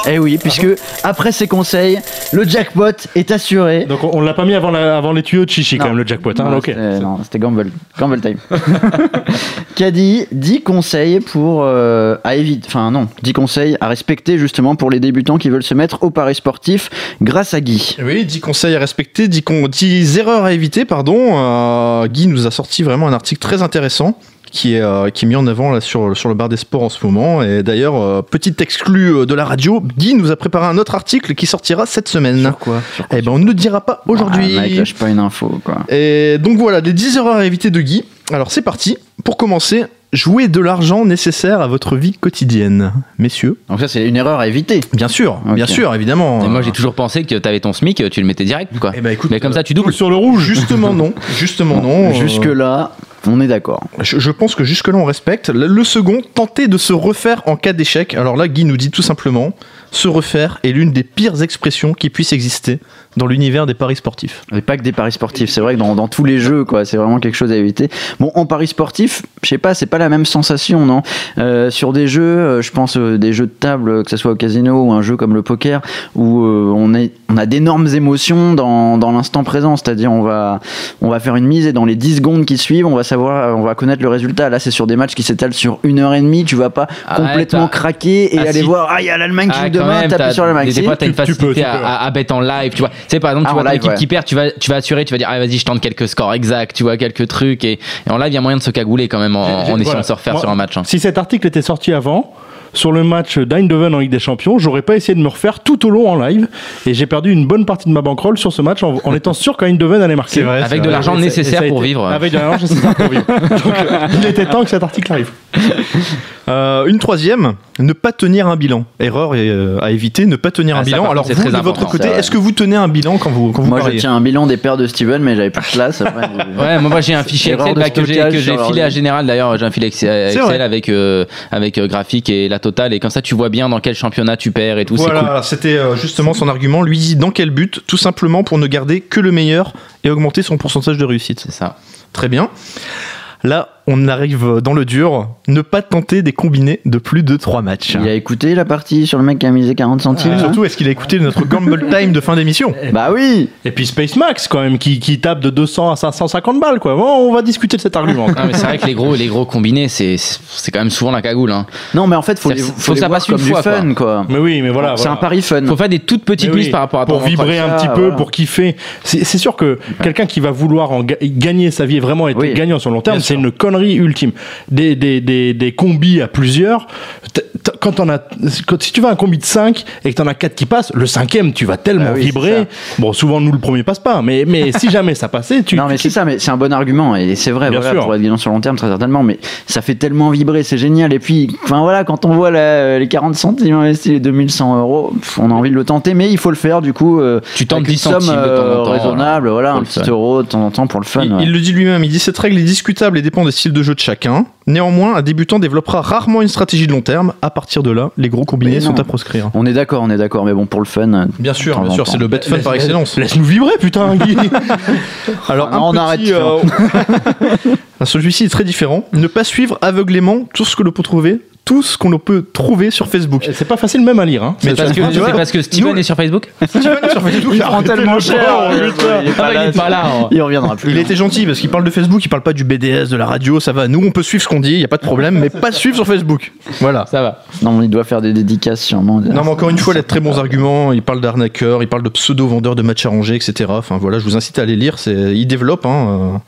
Speaker 1: Eh oui, puisque après ces conseils, le jackpot est assuré.
Speaker 3: Donc on, on l'a pas mis avant, la- avant les tuyaux de Chichi quand
Speaker 1: Non.
Speaker 3: même, le jackpot. Hein,
Speaker 1: Non,
Speaker 3: ok.
Speaker 1: c'était- Non, c'était Gamble. Gamble time. Caddy, 10 conseils pour euh, à éviter. Enfin, non, 10 conseils à respecter justement pour les débutants qui veulent se mettre au paris sportif grâce à Guy.
Speaker 5: Oui, 10 conseils à respecter, 10, con- 10 erreurs à éviter, pardon. Euh, Guy nous a sorti vraiment un article très intéressant qui est, euh, qui est mis en avant là, sur, sur le bar des sports en ce moment. Et d'ailleurs, euh, petite exclue euh, de la radio, Guy nous a préparé un autre article qui sortira cette semaine.
Speaker 1: quoi
Speaker 5: Eh ben, on ne le dira pas aujourd'hui.
Speaker 1: Ah, mec, lâche pas une info, quoi.
Speaker 5: Et donc voilà, les 10 erreurs à éviter de Guy. Alors c'est parti. Pour commencer, jouez de l'argent nécessaire à votre vie quotidienne. Messieurs,
Speaker 1: Donc ça, c'est une erreur à éviter.
Speaker 5: bien sûr, bien sûr, évidemment.
Speaker 2: Et moi j'ai toujours pensé que t'avais ton SMIC, tu le mettais direct quoi.
Speaker 5: Eh ben, écoute,
Speaker 2: Mais comme ça tu doubles.
Speaker 3: Sur le rouge.
Speaker 5: Justement non, justement non. euh,
Speaker 1: Jusque là, on est d'accord.
Speaker 5: Je, pense que jusque-là, on respecte. Le second, tenter de se refaire en cas d'échec. Alors là, Guy nous dit tout simplement se refaire est l'une des pires expressions qui puissent exister dans l'univers des paris sportifs.
Speaker 1: Et pas que des paris sportifs, c'est vrai que dans, dans tous les jeux, quoi, c'est vraiment quelque chose à éviter. Bon, en paris sportif, je sais pas, c'est pas la même sensation, non? Euh, Sur des jeux, euh, je pense euh, des jeux de table, que ce soit au casino ou un jeu comme le poker, où euh, on, est, on a d'énormes émotions dans, dans l'instant présent, c'est-à-dire on va, on va faire une mise et dans les 10 secondes qui suivent, on va savoir, on va connaître le résultat. Là, c'est sur des matchs qui s'étalent sur une heure et demie, tu vas pas
Speaker 2: Ah
Speaker 1: complètement craquer et
Speaker 2: Ah,
Speaker 1: aller
Speaker 2: si.
Speaker 1: voir, ah, il y a l'Allemagne qui
Speaker 2: Ah,
Speaker 1: demain, taper
Speaker 2: t'as-
Speaker 1: sur le
Speaker 2: des, fois, t'as une
Speaker 3: Tu- tu peux,
Speaker 2: facilité
Speaker 3: tu
Speaker 2: à,
Speaker 3: peux.
Speaker 2: à, à bet en live, tu vois. Tu sais, par exemple,
Speaker 1: Ah,
Speaker 2: tu
Speaker 1: en
Speaker 2: vois ton
Speaker 1: live,
Speaker 2: équipe
Speaker 1: ouais.
Speaker 2: qui perd, tu vas, tu vas assurer, tu vas dire, ah, vas-y, je tente quelques scores exacts, tu vois, quelques trucs. Et, et en live, il y a moyen de se cagouler quand même en, essayant
Speaker 3: voilà.
Speaker 2: de se refaire
Speaker 3: Moi,
Speaker 2: sur un match. hein.
Speaker 3: Si cet article était sorti avant, sur le match d'Eindhoven en Ligue des Champions, j'aurais pas essayé de me refaire tout au long en live. Et j'ai perdu une bonne partie de ma bankroll sur ce match en, en étant sûr qu'Eindhoven allait marquer.
Speaker 5: C'est vrai,
Speaker 2: Avec de l'argent nécessaire
Speaker 3: a
Speaker 2: pour vivre.
Speaker 3: Avec de l'argent nécessaire pour vivre. Donc il était temps que cet article arrive.
Speaker 5: Euh, une troisième, ne pas tenir un bilan. Erreur euh, à éviter, ne pas tenir
Speaker 2: Ah,
Speaker 5: un bilan. Alors vous,
Speaker 2: c'est
Speaker 5: de
Speaker 2: très
Speaker 5: votre côté, est-ce que vous tenez un bilan quand vous, quand vous
Speaker 1: Moi, je tiens un bilan des paires de Steven, mais j'avais plus de place. Après,
Speaker 2: Ouais, moi, j'ai un fichier Excel bah, que j'ai filé à Général. D'ailleurs, j'ai un fichier. Excel avec euh, avec euh, graphique et la totale. Et comme ça, tu vois bien dans quel championnat tu perds et tout.
Speaker 5: Voilà, c'était euh, justement son argument. Lui dit dans quel but? Tout simplement pour ne garder que le meilleur et augmenter son pourcentage de réussite.
Speaker 2: C'est ça.
Speaker 5: Très bien. La on arrive dans le dur. Ne pas tenter des combinés de plus de 3 matchs.
Speaker 1: Il a écouté la partie sur le mec qui a misé 40 centimes.
Speaker 5: Et
Speaker 1: là
Speaker 5: surtout, est-ce qu'il a écouté notre Gamble Time de fin d'émission
Speaker 1: Bah oui
Speaker 3: Et puis Space Max, quand même, qui, qui tape de 200 à 550 balles, quoi. Bon, on va discuter de cet argument.
Speaker 2: Mais c'est vrai que les gros, les gros combinés, c'est c'est quand même souvent la cagoule. Hein.
Speaker 1: Non, mais en fait, faut, les, faut,
Speaker 2: faut que ça passe une
Speaker 1: comme
Speaker 2: fois,
Speaker 1: fun, quoi.
Speaker 3: Mais oui, mais voilà.
Speaker 1: C'est
Speaker 3: voilà.
Speaker 1: un pari fun.
Speaker 2: Faut faire des toutes petites
Speaker 3: oui,
Speaker 2: par rapport à
Speaker 3: pour vibrer un
Speaker 1: ça,
Speaker 3: petit peu,
Speaker 1: voilà.
Speaker 3: pour kiffer. C'est sûr que quelqu'un qui va vouloir en ga- gagner sa vie et vraiment être
Speaker 1: Oui.
Speaker 3: gagnant sur le long terme, c'est une connerie ultime. Des, combis à plusieurs, quand on a, quand, si tu vas un combi de 5 et que t'en as 4 qui passent, le cinquième, tu vas tellement
Speaker 1: Ah oui, c'est
Speaker 3: vibrer. Bon, souvent, nous, le premier passe pas, mais, mais si jamais ça passait, tu.
Speaker 1: non mais c'est ça, mais c'est un bon argument et c'est vrai,
Speaker 3: Bien
Speaker 1: voilà,
Speaker 3: sûr.
Speaker 1: pour être gagnant sur long terme très certainement, mais ça fait tellement vibrer, c'est génial. Et puis, enfin voilà, quand on voit la- les 40 centimes investis, les 2100 euros, on a envie de le tenter, mais il faut le faire du coup. euh,
Speaker 2: Tu tentes
Speaker 1: avec une
Speaker 2: 10 centimes
Speaker 1: somme,
Speaker 2: de temps en
Speaker 1: euh,
Speaker 2: temps,
Speaker 1: raisonnable, voilà, un petit
Speaker 2: fun.
Speaker 1: euro de temps en temps pour le fun.
Speaker 5: il,
Speaker 1: ouais.
Speaker 5: il le dit lui-même, il dit cette règle est discutable et dépend des styles de jeu de chacun. Néanmoins, un débutant développera rarement une stratégie de long terme. À partir de là, les gros combinés sont à proscrire.
Speaker 1: On est d'accord, on est d'accord, mais bon, pour le fun.
Speaker 5: Bien sûr, bien
Speaker 1: en
Speaker 5: sûr, c'est le bet fun par excellence.
Speaker 3: Laisse-nous vibrer, putain, Guy.
Speaker 5: Alors,
Speaker 1: Ah non,
Speaker 5: un
Speaker 1: on arrête,
Speaker 5: euh, Celui-ci est très différent. Ne pas suivre aveuglément tout ce que l'on peut trouver, tout ce qu'on peut trouver sur Facebook.
Speaker 3: c'est pas facile même à lire, hein.
Speaker 2: C'est parce, que,
Speaker 5: tu vois,
Speaker 2: c'est parce que Steven
Speaker 5: nous-
Speaker 2: est sur Facebook
Speaker 5: sur Facebook,
Speaker 1: Il prend tellement cher. euh, il est
Speaker 2: est
Speaker 1: reviendra plus.
Speaker 5: Il été gentil parce qu'il parle de Facebook, il parle pas du BDS, de la radio, ça va. Nous, on peut suivre ce qu'on dit, il y a pas de problème, mais pas suivre sur Facebook. Voilà.
Speaker 2: Ça va.
Speaker 1: Non, mais il doit faire des dédicaces sûrement.
Speaker 5: Non, mais encore une fois, il a de très bons arguments. Il parle d'arnaqueurs, il parle de pseudo-vendeurs de matchs arrangés, etc. Enfin voilà, je vous incite à aller lire. C'est, il développe. hein, euh,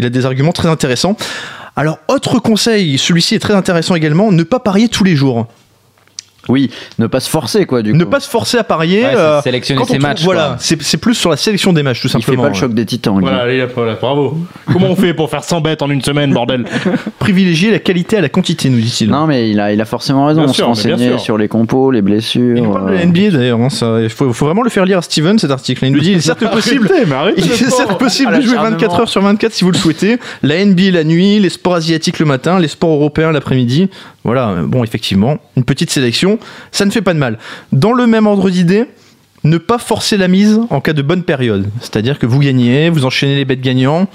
Speaker 5: il a des arguments très intéressants. Alors, autre conseil, celui-ci est très intéressant également. Ne pas parier tous les jours.
Speaker 1: Oui, ne pas se forcer quoi du
Speaker 5: Ne
Speaker 1: coup.
Speaker 5: pas se forcer à parier.
Speaker 2: Ouais,
Speaker 5: euh,
Speaker 2: sélectionner ses
Speaker 5: trouve-
Speaker 2: matchs,
Speaker 5: Voilà, c'est, c'est plus sur la sélection des matchs, tout
Speaker 1: Il fait
Speaker 5: simplement.
Speaker 1: pas le choc des titans.
Speaker 3: Voilà, allez, voilà, bravo. Comment on fait pour faire 100 bêtes en une semaine, bordel?
Speaker 5: Privilégier la qualité à la quantité, nous dit-il.
Speaker 1: Non, mais il a, il a forcément raison.
Speaker 3: Bien
Speaker 1: on
Speaker 3: sûr,
Speaker 1: se renseignait sur les compos, les blessures.
Speaker 5: Il nous parle de la
Speaker 1: euh,
Speaker 5: NBA d'ailleurs, hein, il faut, faut vraiment le faire lire à Steven cet article. Il nous dit il est certes possible.
Speaker 3: Arrêtez,
Speaker 5: Il est certes possible de jouer
Speaker 1: l'acharnement.
Speaker 5: 24 heures sur 24 si vous le souhaitez. La NBA la nuit, les sports asiatiques le matin, les sports européens l'après-midi. Voilà, bon, effectivement, une petite sélection, ça ne fait pas de mal. Dans le même ordre d'idée, ne pas forcer la mise en cas de bonne période. C'est-à-dire que vous gagnez, vous enchaînez les bêtes gagnants.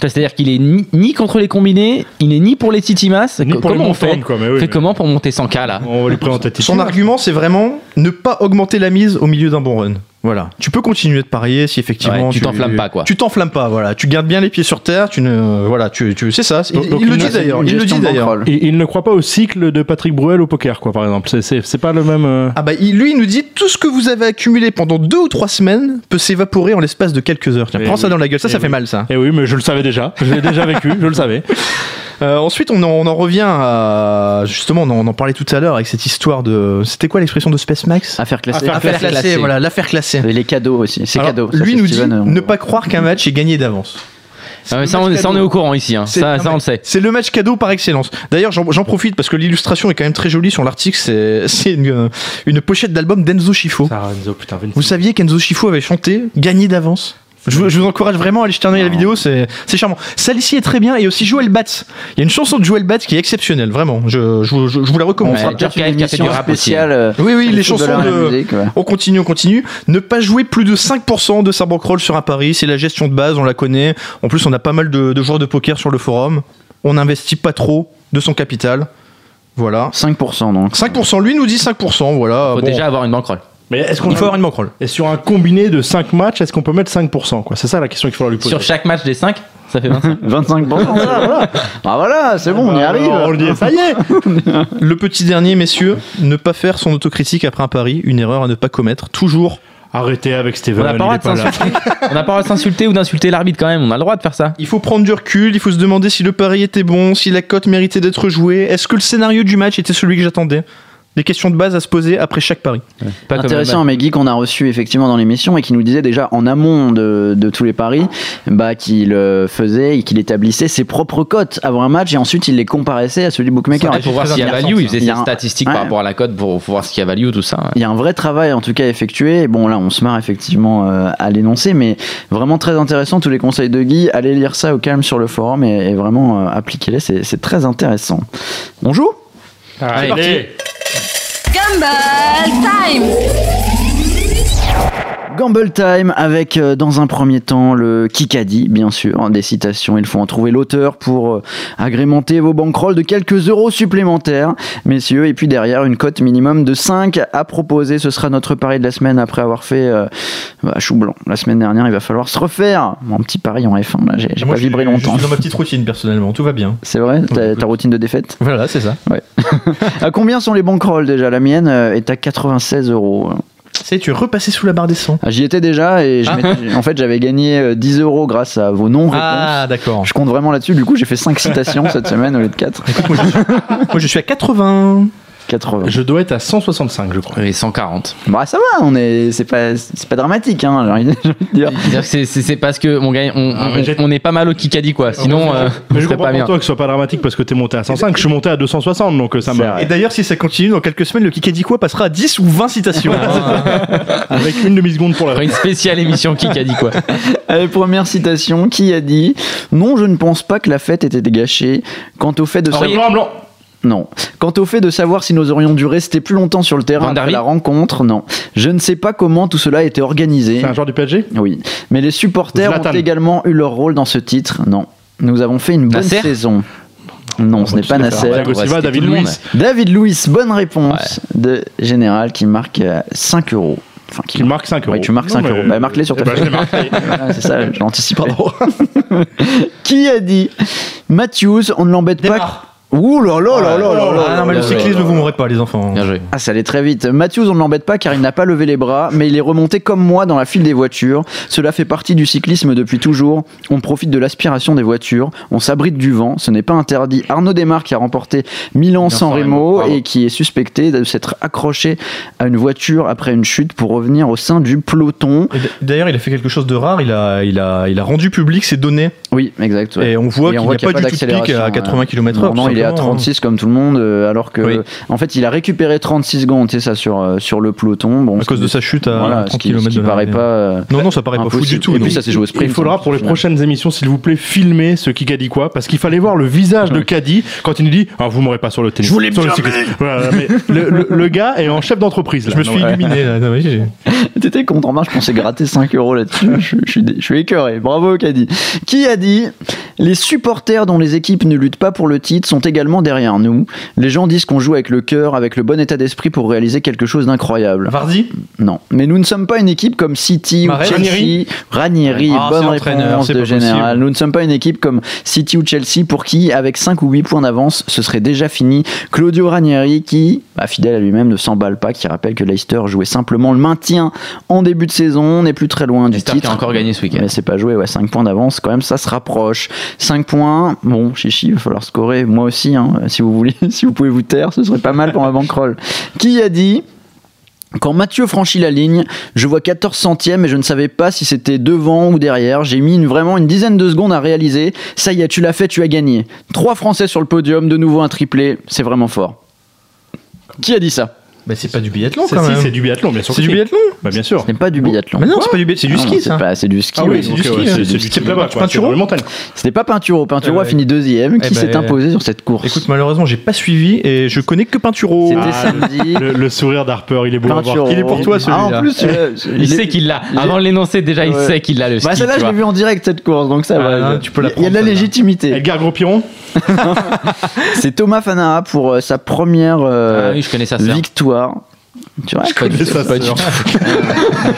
Speaker 2: C'est-à-dire qu'il est ni, ni contre les combinés, il est ni pour les titimas.
Speaker 3: Ni pour les
Speaker 2: comment on fait
Speaker 3: montantes, quoi, mais oui,
Speaker 2: fait
Speaker 3: mais-
Speaker 2: comment pour monter 100K là
Speaker 3: On va lui présenter
Speaker 5: Son argument, c'est vraiment ne pas augmenter la mise au milieu d'un bon run. Voilà. Tu peux continuer de parier si effectivement
Speaker 2: Ouais, tu t'enflammes pas, quoi.
Speaker 5: Tu t'enflammes pas, voilà. Tu gardes bien les pieds sur terre. Tu ne, voilà, tu, tu c'est ça. Il,
Speaker 3: Donc- donc
Speaker 5: il le dit d'ailleurs. Il le dit d'ailleurs.
Speaker 3: Et il ne croit pas au cycle de Patrick Bruel au poker, quoi, par exemple. C'est- C'est c'est pas le même. euh,
Speaker 5: Ah bah il- lui il nous dit tout ce que vous avez accumulé pendant deux ou trois semaines peut s'évaporer en l'espace de quelques heures. Tiens,
Speaker 3: Eh
Speaker 5: prends ça dans la gueule, ça
Speaker 3: Eh
Speaker 5: ça fait mal ça.
Speaker 3: Eh oui, mais je le savais déjà. Je l'ai déjà vécu, je le savais.
Speaker 5: Euh, ensuite on en, on en revient à justement on en, on en parlait tout à l'heure avec cette histoire de c'était quoi l'expression de Space Max?
Speaker 1: Affaire classée.
Speaker 3: Affaire
Speaker 5: classée. voilà l'affaire classée.
Speaker 1: Et les cadeaux aussi. C'est
Speaker 5: Alors,
Speaker 1: cadeau. Ça,
Speaker 5: lui nous dit
Speaker 1: euh,
Speaker 5: ne pas croire qu'un match est gagné d'avance.
Speaker 2: Ah, ça, on, ça, on est au courant ici. hein.
Speaker 5: C'est-
Speaker 2: Ça, on le sait.
Speaker 5: C'est le match cadeau par excellence. D'ailleurs, j'en j'en profite parce que l'illustration est quand même très jolie sur l'article. C'est c'est une, une pochette d'album d'Enzo Schifo. Vous saviez qu'Enzo Schifo avait chanté Gagné d'avance je vous, je vous encourage vraiment à aller jeter un œil à la vidéo, c'est c'est charmant. Celle-ci est très bien et aussi Joel Batz. Il y a une chanson de Joel Batz qui est exceptionnelle, vraiment. Je, je, je- je vous la recommande.
Speaker 2: Ouais, qui a fait du
Speaker 1: émission
Speaker 2: rap aussi.
Speaker 1: spéciale. euh,
Speaker 5: Oui, oui, les
Speaker 1: footballeur
Speaker 5: chansons de.
Speaker 1: musique, ouais.
Speaker 5: On continue, on continue. Ne pas jouer plus de 5% de sa bankroll sur un pari, c'est la gestion de base, on la connaît. En plus, on a pas mal de, de joueurs de poker sur le forum. On n'investit pas trop de son capital. Voilà.
Speaker 1: 5% donc.
Speaker 5: 5%, lui nous dit 5%, voilà.
Speaker 2: Faut
Speaker 5: Bon,
Speaker 2: déjà avoir une bankroll.
Speaker 3: Mais est-ce qu'on
Speaker 5: il faut avoir une bankroll.
Speaker 3: Et sur un combiné de 5 matchs, est-ce qu'on peut mettre 5% quoi? C'est ça la question qu'il faudra lui poser.
Speaker 2: Sur chaque match des 5, ça fait 25.
Speaker 1: 25%. voilà, voilà. Ah voilà, c'est bon, on y
Speaker 3: Ah,
Speaker 1: arrive.
Speaker 3: on le dit, ça y est
Speaker 5: Le petit dernier, messieurs, ne pas faire son autocritique après un pari, une erreur à ne pas commettre. Toujours.
Speaker 3: Arrêtez avec
Speaker 2: On
Speaker 3: Steven.
Speaker 2: On n'a pas le droit de s'insulter ou d'insulter l'arbitre quand même. On a le droit de faire ça.
Speaker 5: Il faut prendre du recul, il faut se demander si le pari était bon, si la cote méritait d'être jouée. Est-ce que le scénario du match était celui que j'attendais? Des questions de base à se poser après chaque pari.
Speaker 2: Pas comme
Speaker 1: Intéressant, mais Guy qu'on a reçu effectivement dans l'émission et qui nous disait déjà en amont de, de tous les paris bah, qu'il euh, faisait et qu'il établissait ses propres cotes avant un match et ensuite il les comparaissait à celui du bookmaker.
Speaker 2: Ouais, pour voir s'il y a value, il
Speaker 5: ça.
Speaker 2: faisait
Speaker 1: Il y
Speaker 2: ses statistiques
Speaker 1: Ouais.
Speaker 2: par rapport à la cote pour, pour voir s'il y a value, tout ça.
Speaker 1: Il y a un vrai travail en tout cas effectué. Bon là on se marre effectivement euh, à l'énoncer, mais vraiment très intéressant tous les conseils de Guy. Allez lire ça au calme sur le forum et, et vraiment euh, appliquez-les, c'est très intéressant. On joue
Speaker 3: Allez,
Speaker 2: parti.
Speaker 4: Gumball Time
Speaker 1: Gamble Time avec euh, dans un premier temps le Kikadi, bien sûr, des citations. Il faut en trouver l'auteur pour euh, agrémenter vos bankrolls de quelques euros supplémentaires, messieurs. Et puis derrière, une cote minimum de 5 à proposer. Ce sera notre pari de la semaine après avoir fait euh, bah, chou blanc. La semaine dernière, il va falloir se refaire. Mon petit pari en F1, là, j'ai pas
Speaker 5: je
Speaker 1: vibré
Speaker 5: suis
Speaker 1: longtemps.
Speaker 5: juste dans ma petite routine personnellement, tout va bien.
Speaker 1: C'est vrai? Ta, routine de défaite?
Speaker 5: Voilà, c'est ça.
Speaker 1: À combien sont les bankrolls déjà? La mienne est à 96 euros.
Speaker 5: C'est tu es repassé sous la barre des 100.
Speaker 1: Ah, J'y étais déjà et je
Speaker 5: Ah.
Speaker 1: en fait j'avais gagné euh, 10 euros grâce à vos non-réponses.
Speaker 5: Ah, d'accord.
Speaker 1: Je compte vraiment là-dessus. Du coup, j'ai fait 5 citations cette semaine au lieu de 4.
Speaker 5: Moi, je suis à 80.
Speaker 1: 80.
Speaker 3: Je dois être à 165, je crois.
Speaker 2: Et 140.
Speaker 1: Bah, ça va, on est, c'est pas, c'est pas dramatique, hein, j'ai envie de dire.
Speaker 2: C'est c'est- c'est parce que mon gars, on,
Speaker 3: Ah,
Speaker 2: on- on est pas mal au Kikadi quoi. Sinon, euh, on
Speaker 3: mais je
Speaker 2: serait
Speaker 3: comprends
Speaker 2: pas
Speaker 3: pour
Speaker 2: bien.
Speaker 3: toi que ce soit pas dramatique parce que t'es monté à 105. Je suis monté à 260, donc euh, ça
Speaker 1: vrai.
Speaker 5: Et d'ailleurs, si ça continue, dans quelques semaines, le Kikadi quoi passera à 10 ou 20 citations.
Speaker 3: Avec une demi-seconde pour la.
Speaker 2: On une spéciale émission Kikadi quoi.
Speaker 1: Allez, première citation. Qui a dit Non, je ne pense pas que la fête était gâchée. Quant au fait de.
Speaker 3: Blanc, blanc.
Speaker 1: Non. Quant au fait de savoir si nous aurions dû rester plus longtemps sur le terrain
Speaker 2: Van
Speaker 1: après la rencontre, non. Je ne sais pas comment tout cela a été organisé.
Speaker 3: C'est un joueur du PSG
Speaker 1: Oui. Mais les supporters
Speaker 3: Zlatan.
Speaker 1: ont également eu leur rôle dans ce titre. Non. Nous avons fait une bonne
Speaker 2: Nasser?
Speaker 1: saison. Non, ce n'est pas Nasser.
Speaker 3: Silva, David. Luiz.
Speaker 1: David Luiz, bonne réponse de Général qui marque euh, 5 euros. Enfin,
Speaker 3: Qui marque 5 euros.
Speaker 1: Oui, tu marques
Speaker 3: Non,
Speaker 1: 5
Speaker 3: mais-
Speaker 1: euros. Bah, marque-les sur ta
Speaker 3: Eh ben, je
Speaker 1: feuille.
Speaker 3: l'ai marqué.
Speaker 1: Ah, c'est ça, je l'anticipe pas. qui a dit Matthews, on ne l'embête pas. Ouh là là là là là là
Speaker 5: Ah non, mais le
Speaker 1: là
Speaker 5: cyclisme,
Speaker 1: là.
Speaker 5: vous mourrez pas, les enfants.
Speaker 2: Bien joué.
Speaker 1: Ah, ça allait très vite. Matthews, on ne l'embête pas car il n'a pas levé les bras, mais il est remonté comme moi dans la file des voitures. Cela fait partie du cyclisme depuis toujours. On profite de l'aspiration des voitures, on s'abrite du vent, ce n'est pas interdit. Arnaud Desmar qui a remporté Milan sans
Speaker 2: San
Speaker 1: Remo et qui est suspecté de s'être accroché à une voiture après une chute pour revenir au sein du peloton.
Speaker 5: D'ailleurs, il a fait quelque chose de rare. Il a, il a, il a rendu public ses données.
Speaker 1: Oui, exact. ouais.
Speaker 5: Et on voit qu'il n'y a pas
Speaker 1: pas
Speaker 5: du tout de pic
Speaker 1: d'accélération,
Speaker 5: à 80 km/h.
Speaker 1: Est à 36 comme tout le monde, euh, alors que
Speaker 5: Oui.
Speaker 1: en fait il a récupéré 36 secondes, c'est ça sur euh, sur le peloton. Bon,
Speaker 5: À cause de
Speaker 1: qui-
Speaker 5: sa chute à
Speaker 1: voilà,
Speaker 5: 30
Speaker 1: ce qui,
Speaker 5: km
Speaker 1: ce qui
Speaker 5: de
Speaker 1: paraît pas. euh,
Speaker 5: Non, non, ça paraît pas fou du tout.
Speaker 1: Et
Speaker 5: non.
Speaker 1: puis ça s'est joué au sprint.
Speaker 3: Il faudra
Speaker 1: hein,
Speaker 3: pour les prochaines émissions, s'il vous plaît, filmer ce Kikadi quoi, parce qu'il fallait voir le visage de Kadi quand il nous dit ah, Vous m'aurez pas sur le tennis.
Speaker 1: Je voulais
Speaker 3: sur le. Voilà, mais le, le- le gars est en chef d'entreprise.
Speaker 5: Je me suis illuminé
Speaker 1: T'étais content, moi je pensais gratter 5 euros là-dessus. je, je suis écœuré. Bravo, Caddy. Qui a dit Les supporters dont les équipes ne luttent pas pour le titre sont également derrière nous. Les gens disent qu'on joue avec le cœur, avec le bon état d'esprit pour réaliser quelque chose d'incroyable.
Speaker 5: Vardy
Speaker 1: Non. Mais nous ne sommes pas une équipe comme City
Speaker 5: Marais,
Speaker 1: ou Chelsea. Ranieri,
Speaker 5: Ah,
Speaker 1: bonne réponse de Général. Nous ne sommes pas une équipe comme City ou Chelsea pour qui, avec 5 ou 8 points d'avance, ce serait déjà fini. Claudio Ranieri, qui, bah, fidèle à lui-même, ne s'emballe pas, qui rappelle que Leicester jouait simplement le maintien en début de saison, n'est plus très loin du
Speaker 2: Leicester qui
Speaker 1: titre.
Speaker 2: a encore gagné ce week-end.
Speaker 1: Mais c'est pas joué, ouais, 5 points d'avance, quand même, ça se rapproche. 5 points, bon, chichi, il va falloir scorer, moi aussi, hein, si vous voulez, si vous pouvez vous taire, ce serait pas mal pour ma bankroll. Qui a dit quand Mathieu franchit la ligne, je vois 14 centièmes et je ne savais pas si c'était devant ou derrière. J'ai mis vraiment une dizaine de secondes à réaliser. Ça y est, tu l'as fait, tu as gagné. Trois Français sur le podium, de nouveau un triplé. C'est vraiment fort. Qui a dit ça?
Speaker 5: Bah, c'est pas du biathlon
Speaker 3: C'est
Speaker 5: quand
Speaker 3: si,
Speaker 5: même.
Speaker 3: c'est du biathlon, bien sûr.
Speaker 5: C'est du
Speaker 3: si.
Speaker 5: biathlon
Speaker 3: Bah, bien sûr.
Speaker 1: Ce n'est pas du biathlon.
Speaker 5: Mais non, c'est pas du biathlon, c'est du
Speaker 1: Ah
Speaker 5: ski
Speaker 1: c'est
Speaker 5: ça.
Speaker 1: C'est du ski.
Speaker 3: Ah
Speaker 1: oui.
Speaker 5: c'est du ski,
Speaker 3: ouais,
Speaker 5: hein.
Speaker 3: c'est
Speaker 5: C'est
Speaker 3: c'est
Speaker 5: du
Speaker 3: du
Speaker 5: ski
Speaker 3: là-bas. c'est les montagnes.
Speaker 1: C'était pas Pinturo. Pinturo
Speaker 5: Eh
Speaker 1: a fini deuxième. Qui
Speaker 5: Eh
Speaker 1: s'est
Speaker 5: ben-
Speaker 1: imposé sur cette course
Speaker 5: Écoute, malheureusement, j'ai pas suivi et je connais que Pinturo.
Speaker 1: C'était
Speaker 3: Ah,
Speaker 1: samedi.
Speaker 3: Le, sourire d'Harper, il est beau à voir.
Speaker 5: Il est pour toi,
Speaker 1: Ah,
Speaker 5: celui-là.
Speaker 1: en plus, celui-là,
Speaker 2: Il sait qu'il l'a. Avant de l'énoncer, déjà, il sait qu'il l'a le ski.
Speaker 1: Bah celle-là, je l'ai vu en direct cette course, donc ça
Speaker 5: Ah,
Speaker 1: va.
Speaker 5: non, tu peux la
Speaker 1: Il y a de la légitimité.
Speaker 3: Edgar Gros-Piron
Speaker 1: C'est Thomas Fanara pour euh, sa première euh,
Speaker 2: Ah oui, je connais.
Speaker 1: Tu vois,
Speaker 2: Pas du tout,
Speaker 3: sa
Speaker 2: pas du
Speaker 3: sœur.
Speaker 2: tout.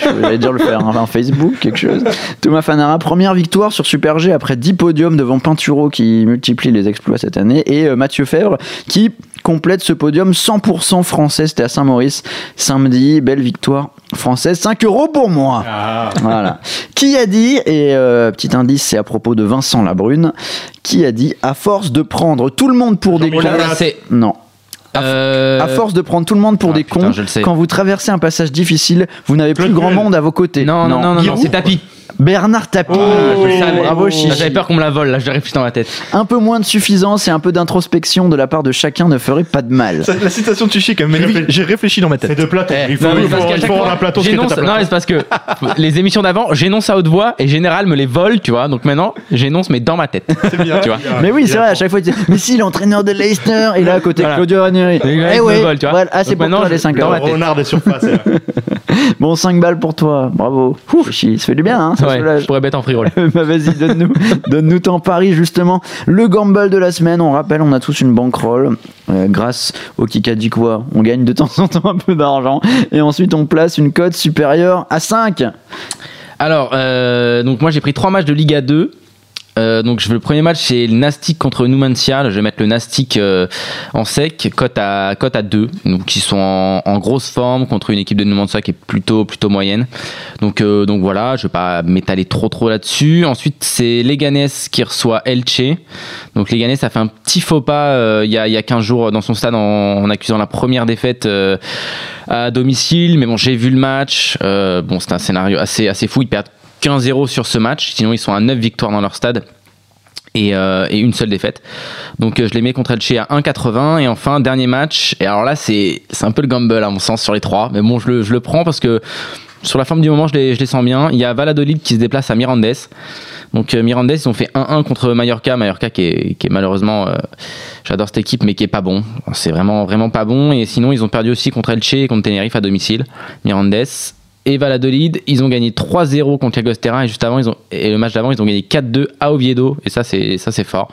Speaker 1: je vais dire le faire hein, en Facebook, quelque chose. Thomas Fanara, première victoire sur Super G après 10 podiums devant Pinturo qui multiplie les exploits cette année et euh, Mathieu Fèvre qui complète ce podium 100% français. C'était à Saint-Maurice samedi. Belle victoire française. 5 euros pour moi.
Speaker 3: Ah,
Speaker 1: Voilà. Qui a dit, et euh, petit indice, c'est à propos de Vincent Labrune, qui a dit, à force de prendre tout le monde pour des cons.
Speaker 3: Jean-Michel
Speaker 2: Euh,
Speaker 1: À force de prendre tout le monde pour
Speaker 2: ah,
Speaker 1: des
Speaker 2: putain,
Speaker 1: cons,
Speaker 2: je le sais.
Speaker 1: quand vous traversez un passage difficile, vous n'avez plus grand monde à vos côtés.
Speaker 2: Non, non, non, non, non, c'est tapis.
Speaker 1: Bernard Tapie.
Speaker 2: je le savais.
Speaker 1: Bravo, Chichi.
Speaker 2: J'avais peur qu'on me la vole, là, je réfléchis dans ma tête.
Speaker 1: Un peu moins de suffisance et un peu d'introspection de la part de chacun ne ferait pas de mal.
Speaker 5: Ça, La citation de est quand même
Speaker 3: J'ai réfléchi-
Speaker 5: J'ai réfléchi dans ma
Speaker 3: c'est
Speaker 5: tête.
Speaker 3: de Platon.
Speaker 2: Eh,
Speaker 3: Il faut,
Speaker 2: non, mais
Speaker 3: il faut, il faut
Speaker 2: fois,
Speaker 3: à
Speaker 2: Non, c'est parce que les émissions d'avant, j'énonce à haute voix et Général me les vole, tu vois. Donc maintenant, j'énonce, mais dans ma tête.
Speaker 5: C'est bien.
Speaker 2: Tu vois.
Speaker 1: Mais oui, c'est vrai, à chaque fois, il dit, mais si, l'entraîneur de Leicester, et là, à côté,
Speaker 2: Voilà.
Speaker 1: Claudio Ranieri. Eh ouais,
Speaker 2: tu
Speaker 1: voilà, ah, c'est pour toi, les
Speaker 2: je-
Speaker 1: 5
Speaker 2: dans
Speaker 1: euros.
Speaker 2: ma tête.
Speaker 3: Renard des surfaces.
Speaker 1: Bon, 5 balles pour toi, bravo. Ça fait du bien, hein, ça
Speaker 2: Ouais,
Speaker 1: soulage.
Speaker 2: je pourrais mettre en free roll.
Speaker 1: bah vas-y, donne-nous donne ton pari justement. Le gamble de la semaine, on rappelle, on a tous une bankroll. Euh, grâce au Kikadi quoi, on gagne de temps en temps un peu d'argent. Et ensuite, on place une cote supérieure à 5.
Speaker 2: Alors, euh, donc moi j'ai pris trois matchs de Liga 2. Euh, donc je- le premier match c'est le Nastic contre Numancia. Je vais mettre le Nastic euh, en sec, cote à cote à 2. Donc ils sont en, en grosse forme contre une équipe de Numancia qui est plutôt plutôt moyenne. Donc euh, donc voilà, je vais pas m'étaler trop trop là-dessus. Ensuite c'est Leganés qui reçoit Elche. Donc Leganés a fait un petit faux pas euh, il y a y a 15 jours dans son stade en, en accusant la première défaite euh, à domicile. Mais bon, j'ai vu le match. Euh, bon, c'est un scénario assez, assez fou. Ils perdent 15-0 sur ce match. Sinon, ils sont à 9 victoires dans leur stade. Et, euh, une seule défaite. Donc euh, je les mets contre Elche à 1,80 et enfin dernier match. Et alors là c'est c'est un peu le gamble à mon sens sur les trois, mais bon je le, je le prends parce que sur la forme du moment je les, je les sens bien. Il y a Valladolid qui se déplace à Mirandes. Donc euh, Mirandes ils ont fait 1-1 contre Mallorca, Mallorca qui est, qui est malheureusement, euh, j'adore cette équipe mais qui est pas bon. C'est vraiment vraiment pas bon. Et sinon ils ont perdu aussi contre Elche et contre Tenerife à domicile. Mirandes et Valladolid, ils ont gagné 3-0 contre Llagostera et juste avant ils ont et le match d'avant ils ont gagné 4-2 à Oviedo et ça c'est ça c'est fort.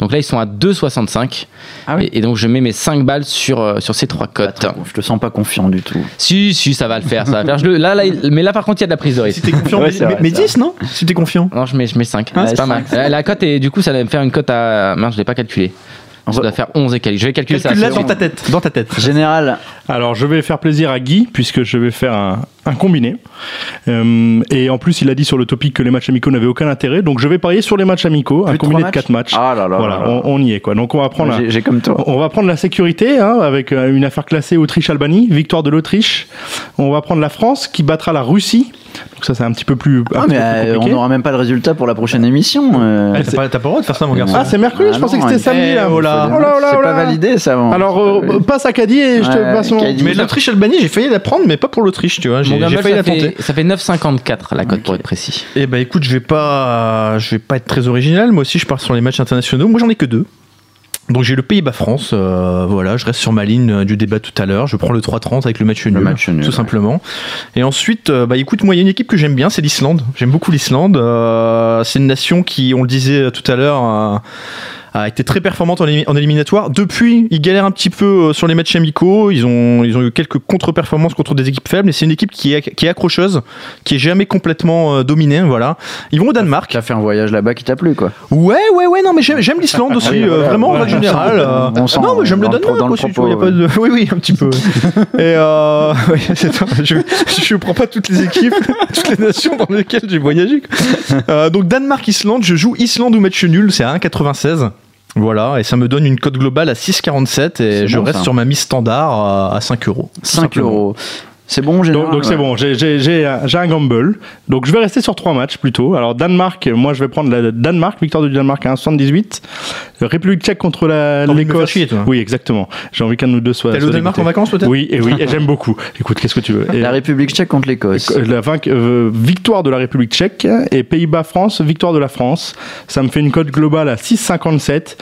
Speaker 2: Donc là ils sont à 2,65
Speaker 1: Ah oui.
Speaker 2: et, et donc je mets mes 5 balles sur euh, sur ces trois cotes.
Speaker 1: Je te sens pas confiant du tout.
Speaker 2: Si si ça va le faire, ça va le faire. Je le- là, là il- mais là par contre il y a de la prise de risque.
Speaker 5: Si t'es confiant,
Speaker 1: Ouais,
Speaker 5: mais,
Speaker 1: vrai,
Speaker 5: mais
Speaker 1: c'est
Speaker 5: 10, non? Si t'es confiant.
Speaker 2: Non, je mets, je mets 5.
Speaker 1: Ah,
Speaker 2: c'est pas mal. La cote est du coup ça va me faire une cote à mince, je l'ai pas calculé. Ça doit faire 11 et quelques. Je vais calculer ça.
Speaker 5: Calcule-la
Speaker 2: c'est
Speaker 5: dans ta tête. Dans ta tête.
Speaker 1: Général,
Speaker 3: Alors, je vais faire plaisir à Guy, puisque je vais faire un, un combiné. Euh, et en plus, il a dit sur le topic que les matchs amicaux n'avaient aucun intérêt. Donc, je vais parier sur les matchs amicaux, un
Speaker 1: Plus
Speaker 3: combiné de 4 matchs.
Speaker 1: Ah là là
Speaker 3: voilà,
Speaker 1: là là.
Speaker 3: On, on y est, quoi. Donc, on va prendre un-
Speaker 1: j'ai j'ai comme toi.
Speaker 3: On va prendre la sécurité hein, avec euh, une affaire classée Autriche-Albanie, victoire de l'Autriche. On va prendre la France qui battra la Russie. Donc ça c'est un petit peu plus,
Speaker 1: Ah, mais euh, on n'aura même pas le résultat pour la prochaine émission. euh.
Speaker 5: Eh, T'as pas, t'as pas le droit de faire ça, mon garçon.
Speaker 3: Ah c'est mercredi,
Speaker 1: Ah
Speaker 3: je pensais
Speaker 1: non,
Speaker 3: que c'était samedi là.
Speaker 5: Eh, oh là.
Speaker 3: Oh là, oh là,
Speaker 1: C'est
Speaker 3: oh
Speaker 1: pas
Speaker 3: là.
Speaker 1: validé ça. bon.
Speaker 3: Alors euh, passe à Caddy et je te passe
Speaker 5: Mais l'Autriche-Albanie, j'ai failli la prendre, mais pas pour l'Autriche, tu vois. J'ai failli
Speaker 2: ça
Speaker 5: la tenter.
Speaker 2: fait, ça fait 9,54 la cote pour être précis.
Speaker 5: Eh ben écoute, je vais pas, je vais pas être très original. Moi aussi, je pars sur les matchs internationaux. Moi, j'en ai que deux. Donc j'ai le Pays-Bas-France. euh, voilà, je reste sur ma ligne euh, du débat tout à l'heure. Je prends le 3-30 avec le match nul,
Speaker 1: match nul,
Speaker 5: tout
Speaker 1: ouais.
Speaker 5: simplement. Et ensuite, euh, bah écoute, moi, il y a une équipe que j'aime bien, c'est l'Islande. J'aime beaucoup l'Islande. Euh, c'est une nation qui, on le disait tout à l'heure. A été très performante en, en éliminatoire. Depuis, ils galèrent un petit peu euh, sur les matchs amicaux. Ils ont, ils ont eu quelques contre-performances contre des équipes faibles. Et c'est une équipe qui est, qui est accrocheuse, qui est jamais complètement euh, dominée. Voilà. Ils vont au Danemark.
Speaker 1: Tu as fait un voyage là-bas qui t'a plu quoi.
Speaker 5: Ouais, ouais, ouais, non, mais j'aime, l'Islande aussi,
Speaker 1: oui,
Speaker 5: euh,
Speaker 1: voilà,
Speaker 5: vraiment, en règle générale. non, mais j'aime le Danemark aussi,
Speaker 1: propos,
Speaker 5: vois, y a pas de... Oui, oui, un petit peu. Et euh, oui, je, je prends pas toutes les équipes, toutes les nations dans lesquelles j'ai voyagé. Euh, donc, Danemark-Islande, je joue Islande ou match nul, c'est à 1,96. Voilà, et ça me donne une cote globale à 6,47 et je
Speaker 1: bon,
Speaker 5: reste
Speaker 1: ça.
Speaker 5: sur ma mise standard à, à 5 euros. tout
Speaker 1: 5
Speaker 5: simplement.
Speaker 1: euros. C'est bon, général
Speaker 3: Donc donc c'est
Speaker 1: ouais.
Speaker 3: bon, j'ai- j'ai j'ai un j'ai un gamble. Donc je vais rester sur trois matchs plutôt. Alors Danemark, moi je vais prendre la Danemark, victoire du Danemark à 1,78. République tchèque contre
Speaker 5: T'as
Speaker 3: l'Écosse.
Speaker 5: chier, toi.
Speaker 3: Oui, exactement. J'ai envie qu'un de nous deux soit.
Speaker 5: T'es allé
Speaker 3: soit
Speaker 5: au Danemark en vacances peut-être
Speaker 3: Oui, et oui, et j'aime beaucoup. Écoute, qu'est-ce que tu veux Et-
Speaker 1: La République tchèque contre l'Écosse.
Speaker 3: La euh, victoire de la République tchèque et Pays-Bas-France, victoire de la France. Ça me fait une cote globale à 6,57.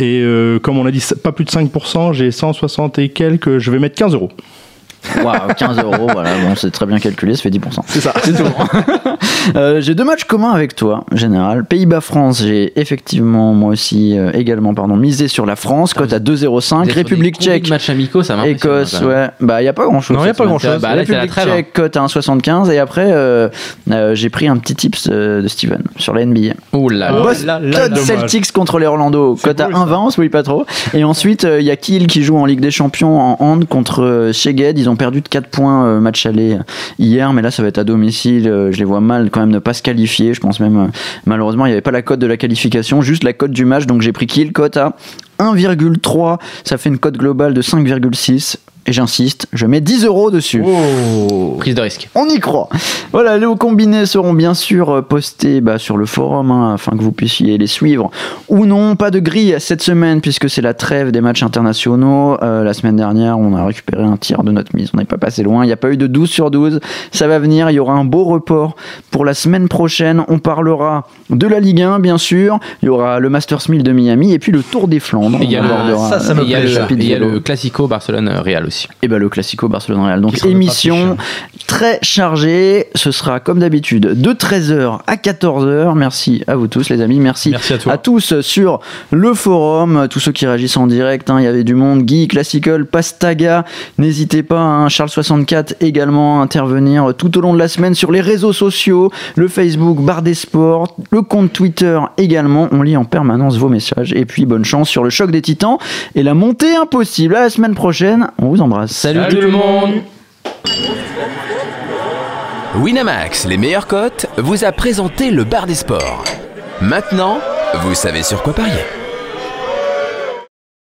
Speaker 3: Et euh, comme on a dit, pas plus de 5%, j'ai 160 et quelques, je vais mettre 15 euros.
Speaker 1: Waouh, 15 euros, voilà, bon, c'est très bien calculé, ça fait 10%.
Speaker 3: C'est ça.
Speaker 1: C'est tout. Euh, j'ai deux matchs communs avec toi, général. Pays-Bas-France, j'ai effectivement, moi aussi, euh, également, pardon, misé sur la France, cote à 2,05. République tchèque,
Speaker 2: Match amicaux, ça m'impressionne.
Speaker 1: Écosse,
Speaker 2: même.
Speaker 1: ouais. Bah, il n'y a pas grand-chose.
Speaker 5: Non, y a
Speaker 1: cette
Speaker 5: pas
Speaker 1: semaine.
Speaker 5: grand-chose.
Speaker 2: Bah, là, c'est la
Speaker 1: République
Speaker 2: trêve, hein.
Speaker 1: tchèque, cote à 1,75. Et après, euh, euh, j'ai pris un petit tips de Steven sur la NBA.
Speaker 2: Oh là là.
Speaker 1: Boston
Speaker 5: là, là,
Speaker 3: dommage.
Speaker 1: Celtics contre les Orlando, cote à 1,20, on se mouille pas trop. Et ensuite, il y a Kiel qui joue en Ligue des Champions en hand contre Szeged. Ils ont perdu de 4 points euh, match aller hier, mais là, ça va être à domicile. Euh, je les vois mal quand même ne pas se qualifier. Je pense même, euh, malheureusement, il n'y avait pas la cote de la qualification, juste la cote du match. Donc j'ai pris Kiel, cote à 1,3. Ça fait une cote globale de 5,6. Et j'insiste, je mets 10 euros dessus.
Speaker 2: Prise de risque.
Speaker 1: On y croit. Voilà, les hauts combinés seront bien sûr euh, postés bah, sur le forum hein, afin que vous puissiez les suivre. Ou non, pas de grille cette semaine puisque c'est la trêve des matchs internationaux. Euh, la semaine dernière, on a récupéré un tiers de notre mise. On n'est pas passé loin. Il n'y a pas eu de 12 sur 12. Ça va venir. Il y aura un beau report pour la semaine prochaine. On parlera de la Ligue 1, bien sûr. Il y aura le Masters 1000 de Miami et puis le Tour des Flandres.
Speaker 2: Et il y a
Speaker 1: On
Speaker 2: le-
Speaker 1: abordera,
Speaker 5: ça, ça me
Speaker 2: Il y a
Speaker 5: plaît,
Speaker 2: le,
Speaker 1: rapide
Speaker 2: il y a
Speaker 1: vélo.
Speaker 2: le Classico Barcelone-Real aussi. Aussi.
Speaker 1: Et bah le Classico Barcelone-Real. Donc émission très chargée. Ce sera comme d'habitude de 13h à 14h. Merci à vous tous les amis. Merci,
Speaker 5: Merci à
Speaker 1: tous sur le forum, tous ceux qui réagissent en direct. hein. Il y avait du monde. Guy, Classical, Pastaga. N'hésitez pas, hein, Charles64 également à intervenir tout au long de la semaine sur les réseaux sociaux, le Facebook Bar des Sports, le compte Twitter également. On lit en permanence vos messages. Et puis bonne chance sur le choc des titans et la montée impossible. À la semaine prochaine. On vous embrasse.
Speaker 2: Salut, tout le monde
Speaker 7: Winamax, les meilleures cotes, vous a présenté le bar des sports. Maintenant, vous savez sur quoi parier.